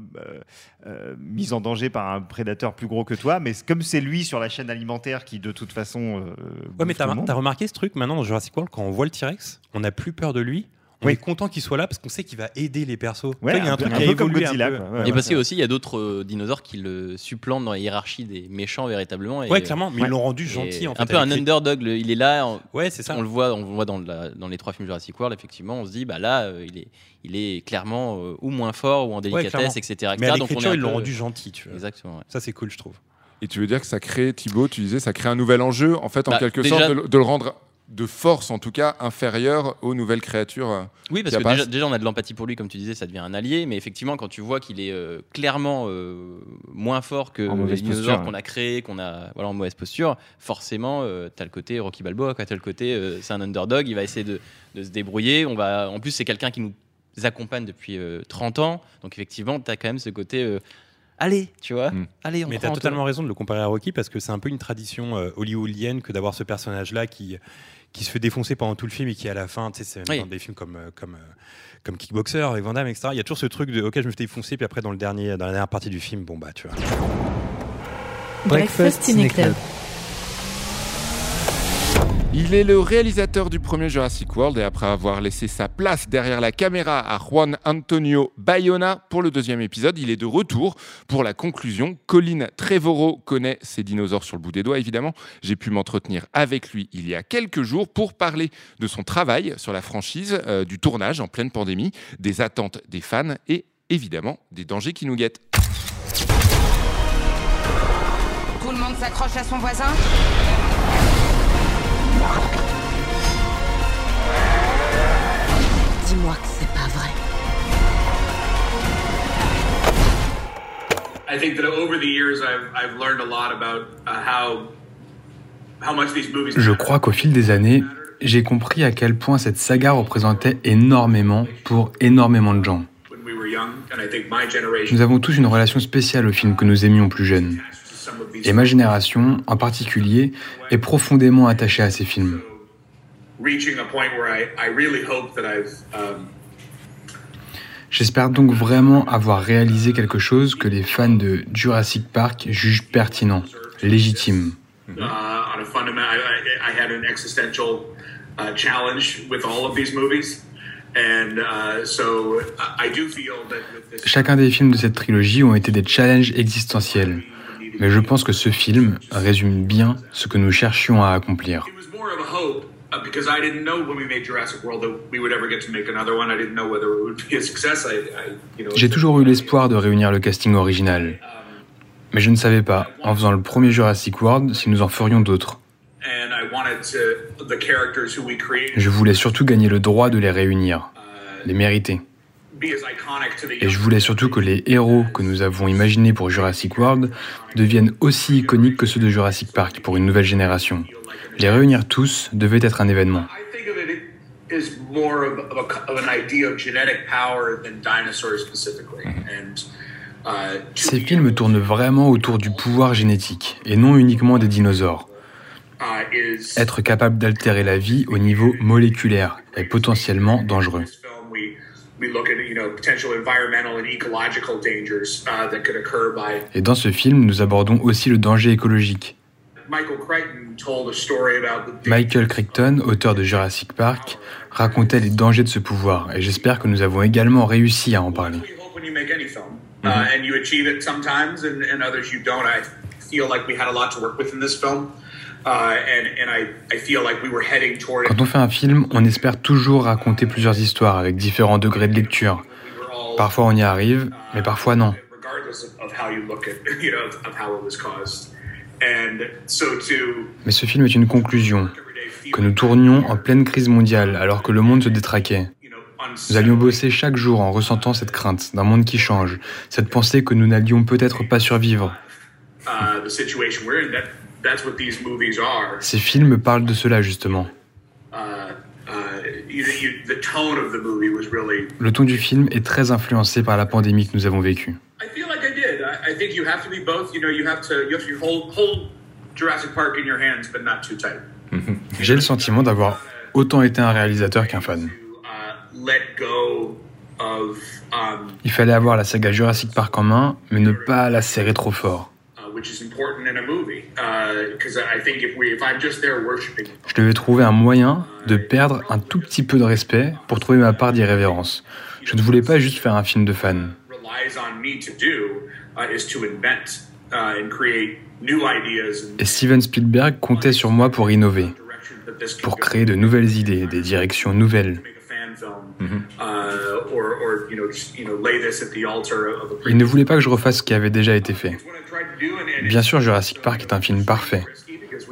Speaker 13: euh, mis en danger par un prédateur plus gros que toi. Mais comme c'est lui sur la chaîne alimentaire qui, de toute façon. euh,
Speaker 11: Ouais, mais t'as remarqué ce truc maintenant dans Jurassic World, quand on voit le T-Rex, on n'a plus peur de lui. On
Speaker 13: Oui.
Speaker 11: est content qu'il soit là parce qu'on sait qu'il va aider les persos.
Speaker 13: Ouais,
Speaker 11: il y a un, truc
Speaker 13: un
Speaker 11: qui a
Speaker 13: peu comme
Speaker 11: évolué
Speaker 13: Godzilla,
Speaker 11: un peu.
Speaker 13: quoi. Ouais,
Speaker 11: Ouais,
Speaker 14: Et parce que aussi, il y a d'autres euh, dinosaures qui le supplantent dans la hiérarchie des méchants véritablement. Et,
Speaker 11: Ouais, clairement, mais ils l'ont rendu gentil en fait.
Speaker 14: un peu un
Speaker 11: les-
Speaker 14: underdog. le- il est là. on-
Speaker 11: Ouais, c'est ça.
Speaker 14: On le voit, on le voit dans, la- dans les trois films Jurassic World. Effectivement, on se dit, bah là, euh, il est, il est clairement euh, ou moins fort ou en délicatesse, etc.
Speaker 11: Mais à l'écriture, ils l'ont rendu gentil. Tu vois.
Speaker 14: Exactement. ouais.
Speaker 11: Ça, c'est cool, je trouve.
Speaker 8: Et tu veux dire que ça crée, Thibaut, tu disais, ça crée un nouvel enjeu, en fait, en
Speaker 14: Bah,
Speaker 8: quelque
Speaker 14: déjà-
Speaker 8: sorte, de le rendre de force, en tout cas, inférieure aux nouvelles créatures. euh,
Speaker 14: Oui, parce
Speaker 8: qui
Speaker 14: que déjà, on a de l'empathie pour lui, comme tu disais, ça devient un allié. Mais effectivement, quand tu vois qu'il est euh, clairement euh, moins fort que
Speaker 13: En
Speaker 14: les dinosaures qu'on a créés, qu'on a voilà, en mauvaise posture, forcément, euh, t'as le côté Rocky Balboa. T'as le côté, euh, c'est un underdog, il va essayer de, de se débrouiller. On va, en plus, c'est quelqu'un qui nous accompagne depuis euh, 30 ans. Donc, effectivement, t'as quand même ce côté. euh, Allez, tu vois,
Speaker 8: Mm.
Speaker 14: allez, on
Speaker 11: Mais t'as
Speaker 14: en
Speaker 11: totalement raison de le comparer à Rocky parce que c'est un peu une tradition euh, hollywoodienne que d'avoir ce personnage-là qui, qui se fait défoncer pendant tout le film et qui à la fin, tu sais, c'est même
Speaker 14: Oui.
Speaker 11: dans des films comme, euh, comme, euh, comme Kickboxer avec Van Damme, etc. Il y a toujours ce truc de ok, je me fais défoncer, puis après dans, le dernier, dans la dernière partie du film, bon bah tu vois.
Speaker 15: Breakfast Ciné Club.
Speaker 8: Il est le réalisateur du premier Jurassic World et après avoir laissé sa place derrière la caméra à Juan Antonio Bayona pour le deuxième épisode, il est de retour pour la conclusion. Colin Trevorrow connaît ses dinosaures sur le bout des doigts, évidemment. J'ai pu m'entretenir avec lui il y a quelques jours pour parler de son travail sur la franchise, euh, du tournage en pleine pandémie, des attentes des fans et évidemment des dangers qui nous guettent.
Speaker 16: Tout le monde s'accroche à son voisin
Speaker 12: Dis-moi que c'est pas vrai.
Speaker 17: I think that over the years, I've, I've learned a lot about uh, how how much these movies.
Speaker 18: Je crois qu'au fil des années, j'ai compris à quel point cette saga représentait énormément pour énormément de gens. Nous avons tous une relation spéciale au film que nous aimions plus jeunes. Et ma génération, en particulier, est profondément attachée à ces films.
Speaker 17: um,
Speaker 18: J'espère donc vraiment avoir réalisé quelque chose que les fans de Jurassic Park jugent pertinent, légitime. Chacun des films de cette trilogie ont été des challenges existentiels. Mais je pense que ce film résume bien ce que nous cherchions à accomplir.
Speaker 17: Uh.
Speaker 18: J'ai toujours eu l'espoir de réunir le casting original. Mais je ne savais pas, en faisant le premier Jurassic World, si nous en ferions d'autres. Je voulais surtout gagner le droit de les réunir, les mériter. Et je voulais surtout que les héros que nous avons imaginés pour Jurassic World deviennent aussi iconiques que ceux de Jurassic Park pour une nouvelle génération. Les réunir tous devait être un événement. Ces films tournent vraiment autour du pouvoir génétique et non uniquement des dinosaures.
Speaker 17: uh,
Speaker 18: Être capable d'altérer la vie au niveau moléculaire est potentiellement dangereux. Et dans ce film, nous abordons aussi le danger écologique.
Speaker 17: Michael Crichton told a story about the
Speaker 18: Michael Crichton, auteur de Jurassic Park, racontait les dangers de ce pouvoir et j'espère que nous avons également réussi à en parler.
Speaker 17: hope when uh. Uh,
Speaker 18: Quand on fait un film, on espère toujours raconter plusieurs histoires avec différents degrés de lecture. Parfois on y arrive, mais parfois non.
Speaker 17: how you look at you know of, of how it was caused. And so to
Speaker 18: Mais ce film est une conclusion. Que nous tournions en pleine crise mondiale alors que le monde se détraquait. Nous allions bosser chaque jour en ressentant cette crainte d'un monde qui change, cette pensée que nous n'allions peut-être pas survivre. Ces films parlent de cela justement.
Speaker 17: You, you, the tone of the movie was really.
Speaker 18: Le ton du film est très influencé par la pandémie que nous avons vécue.
Speaker 17: I feel like I did. I, I think you have to be both. You know, you have to you have to hold hold Jurassic Park in your hands, but not too tight.
Speaker 18: J'ai le sentiment d'avoir autant été un réalisateur qu'un fan.
Speaker 17: Uh, um,
Speaker 18: Il fallait avoir la saga Jurassic Park en main, mais ne pas la serrer trop fort.
Speaker 17: Which is important in a movie because I think if we if I'm just there worshiping
Speaker 18: Je devais trouver un moyen de perdre un tout petit peu de respect pour trouver ma part d'irrévérence. Je ne voulais pas juste faire un film de fan. Et Steven Spielberg comptait sur moi pour innover, pour créer de nouvelles idées, des directions nouvelles. Il ne voulait pas que je refasse ce qui avait déjà été fait. Bien sûr, Jurassic Park est un film parfait.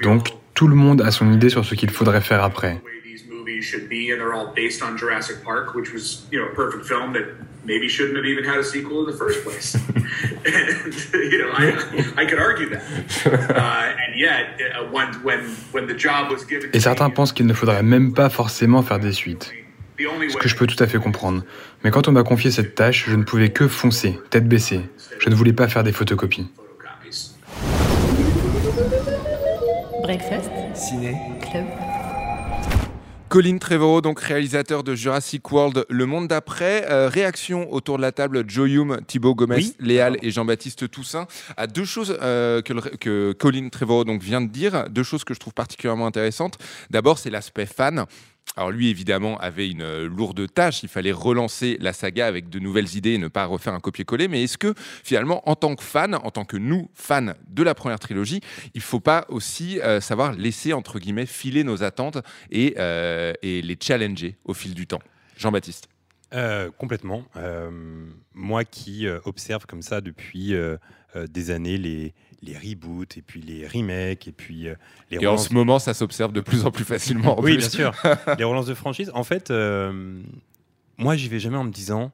Speaker 18: Donc, tout le monde a son idée sur ce qu'il faudrait faire après.
Speaker 17: these movies should be and they're all based on Jurassic Park which was you know a perfect film that maybe shouldn't have even had a sequel in the first place and you know I I could argue that and yet when when when the job was given
Speaker 18: Et certains pensent qu'il ne faudrait même pas forcément faire des suites.
Speaker 17: the only
Speaker 18: Ce
Speaker 17: way
Speaker 18: que je peux tout à fait comprendre. Mais quand on m'a confié cette tâche, je ne pouvais que foncer, tête baissée. Je ne voulais pas faire des photocopies.
Speaker 15: Breakfast.
Speaker 1: Ciné.
Speaker 15: Club.
Speaker 8: Colin Trevorrow, donc réalisateur de Jurassic World, Le Monde d'après. Euh, réaction autour de la table, Joe Hume, Thibaut Gomez,
Speaker 13: Oui.
Speaker 8: Léal et Jean-Baptiste Toussaint, à deux choses euh, que, le- que Colin Trevorrow donc, vient de dire, deux choses que je trouve particulièrement intéressantes. D'abord, c'est l'aspect fan. Alors lui, évidemment, avait une euh, lourde tâche. Il fallait relancer la saga avec de nouvelles idées et ne pas refaire un copier-coller. Mais est-ce que, finalement, en tant que fan, en tant que nous, fans de la première trilogie, il faut pas aussi euh, savoir laisser, entre guillemets, filer nos attentes et, euh, les challenger au fil du temps? Jean-Baptiste
Speaker 11: complètement. Moi qui observe comme ça depuis des années les, les reboots et puis les remakes et puis euh, les
Speaker 8: Et en ce moment, ça s'observe de plus en plus facilement. en
Speaker 11: oui,
Speaker 8: plus.
Speaker 11: bien sûr. les relances de franchise. En fait, euh, moi, j'y vais jamais en me disant,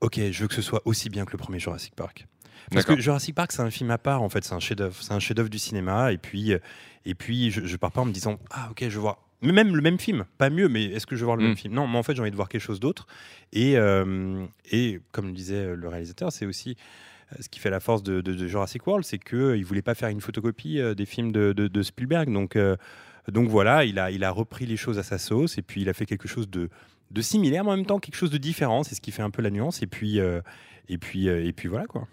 Speaker 11: ok, je veux que ce soit aussi bien que le premier Jurassic Park. Parce que Jurassic Park, c'est un film à part, en fait, c'est un chef-d'œuvre, c'est un chef-d'œuvre du cinéma. Et puis, euh, et puis, je, je pars pas en me disant, ah, ok, je. Mais même le même film, pas mieux, mais est-ce que je veux voir le
Speaker 8: Mm.
Speaker 11: même film? Non, mais en fait, j'ai envie de voir quelque chose d'autre. Et, euh, et comme le disait le réalisateur, c'est aussi ce qui fait la force de, de- de Jurassic World, c'est qu'il ne voulait pas faire une photocopie euh, des films de, de- Spielberg. Donc, euh, donc voilà, il a, il a repris les choses à sa sauce et puis il a fait quelque chose de, de similaire, mais en même temps quelque chose de différent. C'est ce qui fait un peu la nuance. Et puis, euh, et puis, euh, et puis voilà quoi.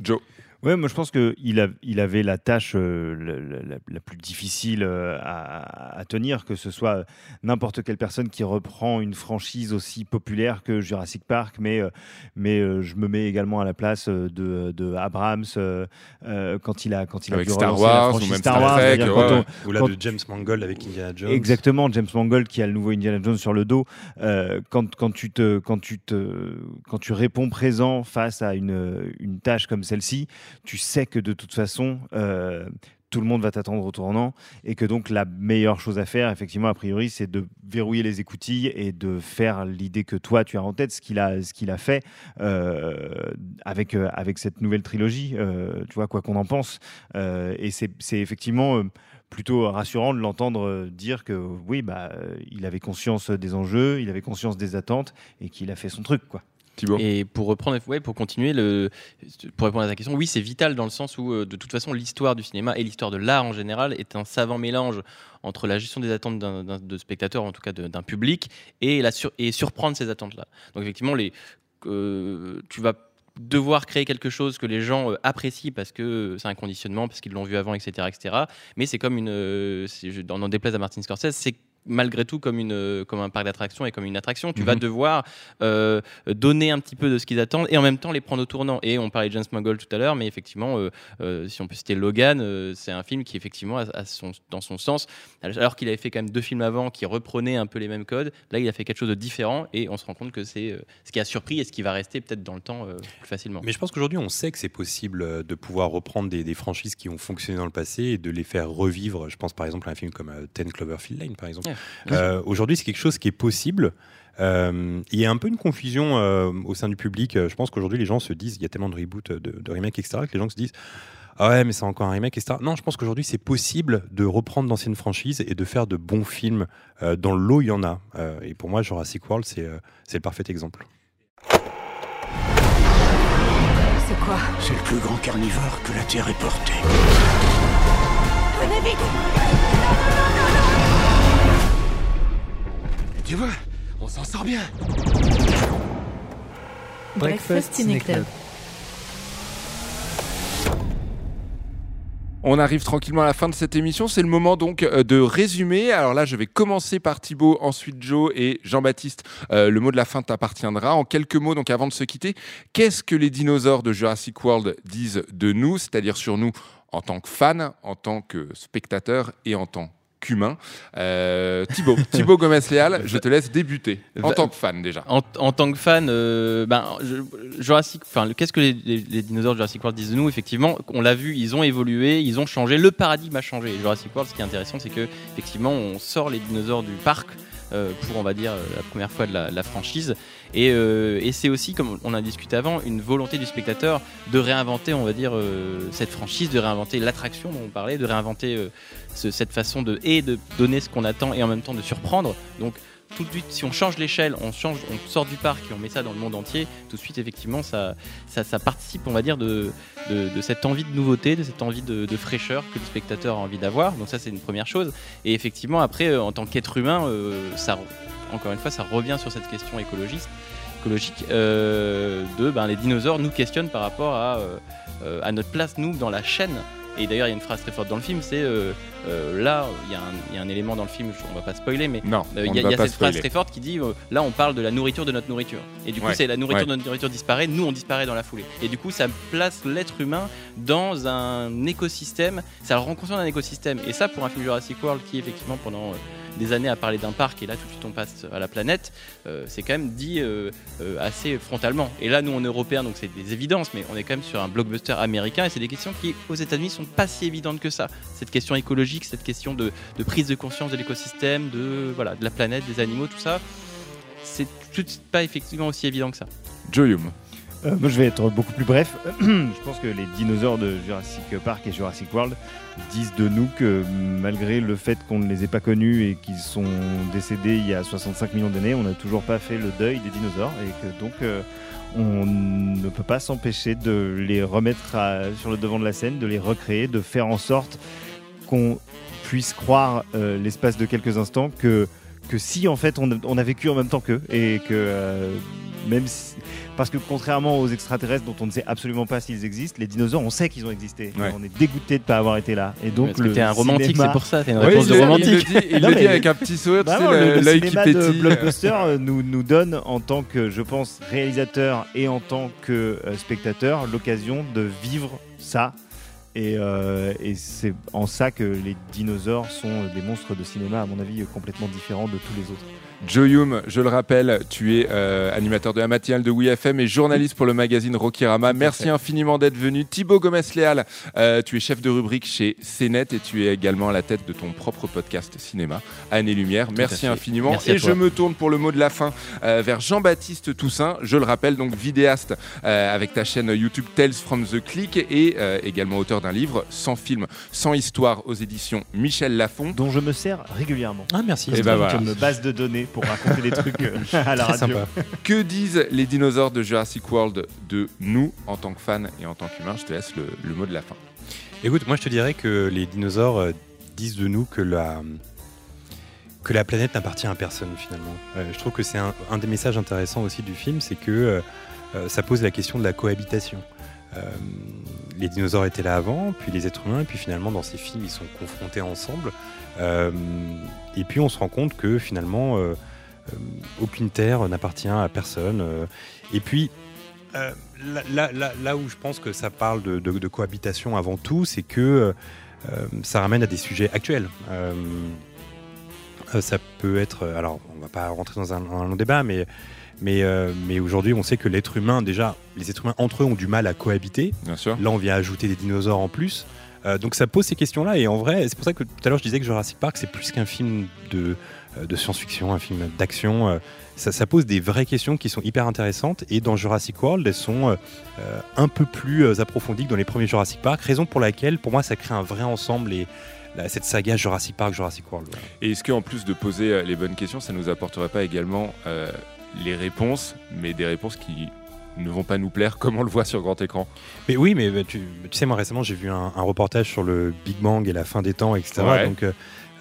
Speaker 8: Joe
Speaker 13: Ouais, moi je pense qu'il a, il avait la tâche euh, la, la- la plus difficile euh, à, à tenir, que ce soit n'importe quelle personne qui reprend une franchise aussi populaire que Jurassic Park, mais, euh, mais euh, je me mets également à la place euh, de, de Abrams euh, euh, quand il a, quand il a
Speaker 8: Avec
Speaker 13: dû
Speaker 8: Star
Speaker 13: relancer la
Speaker 8: Wars ou
Speaker 13: franchise
Speaker 8: même
Speaker 13: Star
Speaker 8: Star
Speaker 13: Wars,
Speaker 8: Trek,
Speaker 13: c'est-à-dire
Speaker 8: ouais,
Speaker 13: quand on-
Speaker 8: ouais.
Speaker 11: Ou là
Speaker 13: quand-
Speaker 11: de James Mangold avec Indiana Jones.
Speaker 13: Exactement, James Mangold qui a le nouveau Indiana Jones sur le dos. Euh, quand, quand, tu te, quand, tu te, quand tu réponds présent face à une, une tâche comme celle-ci, tu sais que de toute façon, euh, tout le monde va t'attendre au tournant et que donc la meilleure chose à faire, effectivement, a priori, c'est de verrouiller les écoutilles et de faire l'idée que toi tu as en tête, ce qu'il a, a fait euh, avec, euh, avec cette nouvelle trilogie, tu vois, quoi qu'on en pense. Et c'est effectivement plutôt rassurant de l'entendre dire que oui, bah, il avait conscience des enjeux, il avait conscience des attentes et qu'il a fait son truc, quoi.
Speaker 14: Et pour reprendre, ouais, pour continuer, pour répondre à ta question, oui, c'est vital dans le sens où, euh, de toute façon, l'histoire du cinéma et l'histoire de l'art en général est un savant mélange entre la gestion des attentes d'un, d'un- de spectateurs, en tout cas d'un public, et, la sur- et surprendre ces attentes-là. Donc effectivement, tu vas devoir créer quelque chose que les gens euh, apprécient parce que c'est un conditionnement, parce qu'ils l'ont vu avant, etc. etc. Mais c'est comme une... euh, c'est- je- on en déplaise à Martin Scorsese, c'est malgré tout comme, une, euh, comme un parc d'attractions et comme une attraction. Tu
Speaker 8: Mhm.
Speaker 14: vas devoir euh, donner un petit peu de ce qu'ils attendent et en même temps les prendre au tournant. Et on parlait de James Mangold tout à l'heure, mais effectivement, euh, euh, si on peut citer Logan, c'est un film qui effectivement a, a son, dans son sens, alors qu'il avait fait quand même deux films avant qui reprenaient un peu les mêmes codes, là il a fait quelque chose de différent et on se rend compte que c'est ce qui a surpris et ce qui va rester peut-être dans le temps plus facilement.
Speaker 11: Mais je pense qu'aujourd'hui, on sait que c'est possible de pouvoir reprendre des, des franchises qui ont fonctionné dans le passé et de les faire revivre. Je pense par exemple à un film comme Ten Cloverfield Lane, par exemple. Euh, Aujourd'hui, c'est quelque chose qui est possible. Euh, il y a un peu une confusion euh, au sein du public. Je pense qu'aujourd'hui, les gens se disent, il y a tellement de reboots, de, de remakes, etc., que les gens se disent, ah ouais, mais c'est encore un remake, etc. Non, je pense qu'aujourd'hui, c'est possible de reprendre d'anciennes franchises et de faire de bons films. Euh, dans le lot, il y en a. Euh, et pour moi, Jurassic World, c'est euh, c'est le parfait exemple.
Speaker 12: C'est quoi?
Speaker 1: C'est le plus grand carnivore que la Terre ait porté.
Speaker 12: Venez vite
Speaker 1: Tu vois, on s'en sort bien.
Speaker 15: Breakfast Ciné Club.
Speaker 8: On arrive tranquillement à la fin de cette émission. C'est le moment donc euh, de résumer. Alors là, je vais commencer par Thibaut, ensuite Joe et Jean-Baptiste. Euh, le mot de la fin t'appartiendra. En quelques mots, donc avant de se quitter, qu'est-ce que les dinosaures de Jurassic World disent de nous, c'est-à-dire sur nous en tant que fans, en tant que spectateurs et en tant qu'humains euh, Thibaut, Thibaut Gomez-Léal, je te laisse débuter en tant que fan déjà.
Speaker 14: En, en tant que fan, euh, ben, je- Jurassic, enfin, qu'est-ce que les, les- les dinosaures de Jurassic World disent de nous? Effectivement, on l'a vu, ils ont évolué, ils ont changé, le paradigme a changé. Jurassic World, ce qui est intéressant, c'est que effectivement, on sort les dinosaures du parc euh, pour, on va dire, euh, la première fois de la, la franchise. Et, euh, et c'est aussi, comme on a discuté avant, une volonté du spectateur de réinventer, on va dire, euh, cette franchise, de réinventer l'attraction dont on parlait, de réinventer euh, ce- cette façon de et de donner ce qu'on attend et en même temps de surprendre. Donc tout de suite, si on change l'échelle, on change, on sort du parc et on met ça dans le monde entier, tout de suite, effectivement, ça, ça, participe, on va dire, de, de, cette envie de nouveauté, de cette envie de, de fraîcheur que le spectateur a envie d'avoir. Donc ça, c'est une première chose. Et effectivement, après, en tant qu'être humain, ça, encore une fois, ça revient sur cette question écologiste écologique euh, de ben, les dinosaures nous questionnent par rapport à, euh, euh, à notre place nous dans la chaîne. Et d'ailleurs il y a une phrase très forte dans le film c'est euh, là il y, a un- il y a un élément dans le film on va pas spoiler mais il y a,
Speaker 8: ne
Speaker 14: y cette phrase très forte qui dit là on parle de la nourriture de notre nourriture. Et du coup
Speaker 8: Ouais,
Speaker 14: c'est la nourriture
Speaker 8: ouais.
Speaker 14: de notre nourriture disparaît nous on disparaît dans la foulée. Et du coup ça place l'être humain dans un écosystème ça le rend conscient d'un écosystème. Et ça pour un film Jurassic World qui effectivement pendant des années à parler d'un parc et là tout de suite on passe à la planète euh, c'est quand même dit euh, euh, assez frontalement. Et là nous en européens donc c'est des évidences mais on est quand même sur un blockbuster américain et c'est des questions qui aux États-Unis sont pas si évidentes que ça. Cette question écologique cette question de, de prise de conscience de l'écosystème de voilà de la planète des animaux tout ça c'est tout pas effectivement aussi évident que ça.
Speaker 8: Joe Hume.
Speaker 13: Euh, moi, je vais être beaucoup plus bref. je pense que les dinosaures de Jurassic Park et Jurassic World disent de nous que malgré le fait qu'on ne les ait pas connus et qu'ils sont décédés il y a 65 millions d'années, on n'a toujours pas fait le deuil des dinosaures et que donc euh, on ne peut pas s'empêcher de les remettre sur le devant de la scène, de les recréer, de faire en sorte qu'on puisse croire euh, l'espace de quelques instants que, que si en fait on a, vécu en même temps qu'eux et que même si- parce que contrairement aux extraterrestres dont on ne sait absolument pas s'ils existent, les dinosaures on sait qu'ils ont existé.
Speaker 8: Ouais.
Speaker 13: On est dégoûté de ne pas avoir été là. Et donc le
Speaker 14: t'es un romantique,
Speaker 13: cinéma-
Speaker 14: c'est pour ça, t'es une réponse
Speaker 8: il
Speaker 14: de
Speaker 8: le-
Speaker 14: romantique.
Speaker 8: Il le dit, il
Speaker 13: Non,
Speaker 8: le dit
Speaker 13: mais-
Speaker 8: avec un petit sourire, le l'œil qui
Speaker 13: cinéma de
Speaker 8: pétille.
Speaker 13: blockbuster euh, nous, nous donne en tant que, je pense, réalisateur et en tant que euh, spectateur l'occasion de vivre ça. Et, euh, et c'est en ça que les dinosaures sont des monstres de cinéma, à mon avis, complètement différents de tous les autres.
Speaker 8: Joe Hume, je le rappelle, tu es euh, animateur de la matinale de WeFM et journaliste pour le magazine Rokirama. Merci infiniment d'être venu. Thibaut Gomez-Léal, euh, tu es chef de rubrique chez CNET et tu es également à la tête de ton propre podcast cinéma, Anne et Lumière. Merci infiniment.
Speaker 14: Merci
Speaker 8: et
Speaker 14: toi.
Speaker 8: je me tourne pour le mot de la fin euh, vers Jean-Baptiste Toussaint. Je le rappelle, donc vidéaste euh, avec ta chaîne YouTube Tales from the Click et euh, également auteur d'un livre sans film, sans histoire aux éditions Michel Lafon.
Speaker 13: Dont je me sers régulièrement.
Speaker 11: Ah, merci.
Speaker 8: Et ben voilà.
Speaker 13: Comme base de données pour raconter des trucs euh, à la radio.
Speaker 11: sympa.
Speaker 8: Que disent les dinosaures de Jurassic World de nous en tant que fans et en tant qu'humains Je te laisse le, le mot de la fin.
Speaker 11: Écoute, moi je te dirais que les dinosaures euh, disent de nous que la, que la planète n'appartient à personne finalement. Euh, je trouve que c'est un, un des messages intéressants aussi du film, c'est que euh, ça pose la question de la cohabitation. euh, les dinosaures étaient là avant, puis les êtres humains, puis finalement dans ces films ils sont confrontés ensemble. Euh, et puis on se rend compte que finalement euh, euh, aucune terre n'appartient à personne. et puis là, là- là- là où je pense que ça parle de, de- de cohabitation avant tout, c'est que ça ramène à des sujets actuels. Ça peut être, alors on va pas rentrer dans un, un long débat, mais mais, euh, mais aujourd'hui, on sait que l'être humain, déjà, les êtres humains entre eux ont du mal à cohabiter.
Speaker 8: Bien sûr.
Speaker 11: Là, on vient ajouter des dinosaures en plus. Euh, donc ça pose ces questions-là. Et en vrai, c'est pour ça que tout à l'heure, je disais que Jurassic Park, c'est plus qu'un film de, euh, science-fiction, un film d'action. Euh, ça, pose des vraies questions qui sont hyper intéressantes. Et dans Jurassic World, elles sont un peu plus approfondies que dans les premiers Jurassic Park. Raison pour laquelle, pour moi, ça crée un vrai ensemble. Et cette saga Jurassic Park, Jurassic World.
Speaker 8: Et est-ce qu'en plus de poser les bonnes questions, ça nous apporterait pas également les réponses, mais des réponses qui ne vont pas nous plaire comme on le voit sur grand écran
Speaker 11: Mais oui, mais tu, tu sais, moi récemment, j'ai vu un, un reportage sur le Big Bang et la fin des temps, etc.
Speaker 8: Ouais.
Speaker 11: Donc, euh,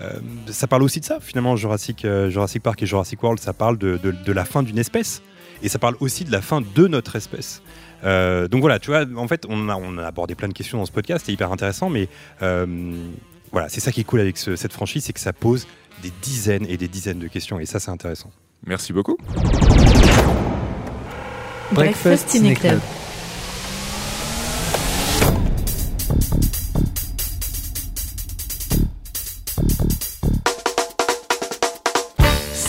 Speaker 11: euh, ça parle aussi de ça, finalement, Jurassic, euh, Jurassic Park et Jurassic World, ça parle de, de- de la fin d'une espèce. Et ça parle aussi de la fin de notre espèce. Euh, donc voilà, tu vois, en fait, on a, on a abordé plein de questions dans ce podcast, c'est hyper intéressant, mais euh, voilà, c'est ça qui est cool avec ce- cette franchise, c'est que ça pose des dizaines et des dizaines de questions, et ça, c'est intéressant.
Speaker 8: Merci beaucoup.
Speaker 15: Breakfast Ciné Club.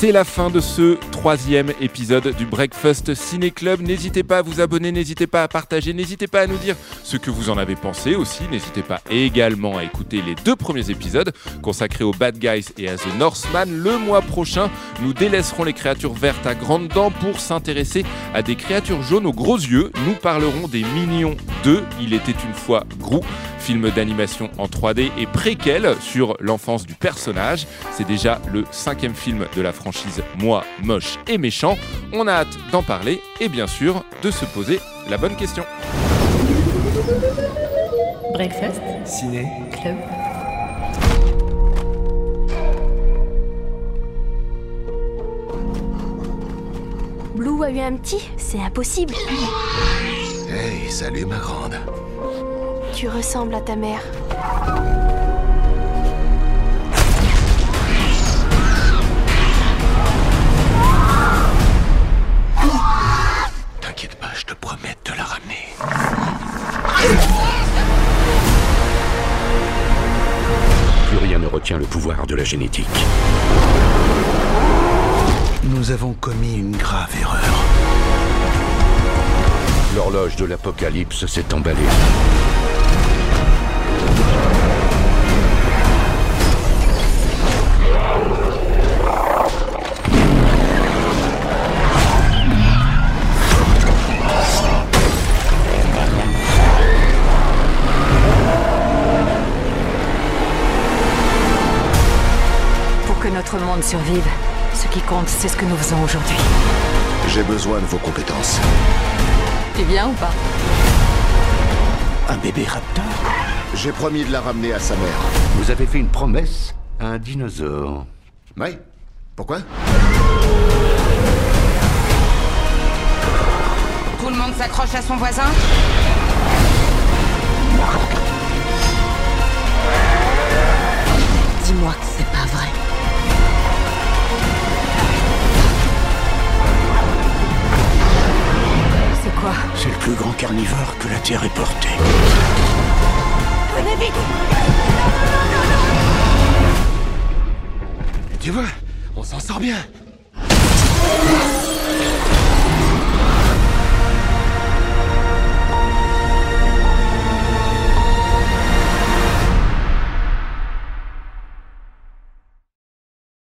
Speaker 8: C'est la fin de ce troisième épisode du Breakfast Ciné Club. N'hésitez pas à vous abonner, n'hésitez pas à partager, n'hésitez pas à nous dire ce que vous en avez pensé aussi. N'hésitez pas également à écouter les deux premiers épisodes consacrés aux Bad Guys et à The Northman. Le mois prochain, nous délaisserons les créatures vertes à grandes dents pour s'intéresser à des créatures jaunes aux gros yeux. Nous parlerons des Minions 2, Il était une fois Gru, film d'animation en 3D et préquel sur l'enfance du personnage. C'est déjà le cinquième film de la franchise Moi, moche et méchant. On a hâte d'en parler et bien sûr de se poser la bonne question.
Speaker 15: Breakfast
Speaker 1: Ciné
Speaker 15: Club.
Speaker 2: Blue a eu un petit C'est impossible.
Speaker 1: Hey, salut ma grande.
Speaker 2: Tu ressembles à ta mère.
Speaker 1: T'inquiète pas, je te promets de te la ramener. Plus rien ne retient le pouvoir de la génétique. Nous avons commis une grave erreur. L'horloge de l'apocalypse s'est emballée.
Speaker 12: Ce qui compte, c'est ce que nous faisons aujourd'hui.
Speaker 1: J'ai besoin de vos compétences.
Speaker 12: Tu viens ou pas?
Speaker 1: Un bébé raptor? J'ai promis de la ramener à sa mère. Vous avez fait une promesse à un dinosaure. Oui. Pourquoi?
Speaker 16: Tout le monde s'accroche à son voisin?
Speaker 12: Dis-moi que c'est pas vrai. Quoi
Speaker 1: C'est le plus grand carnivore que la Terre ait porté.
Speaker 2: Venez vite
Speaker 1: Tu vois, on s'en sort bien.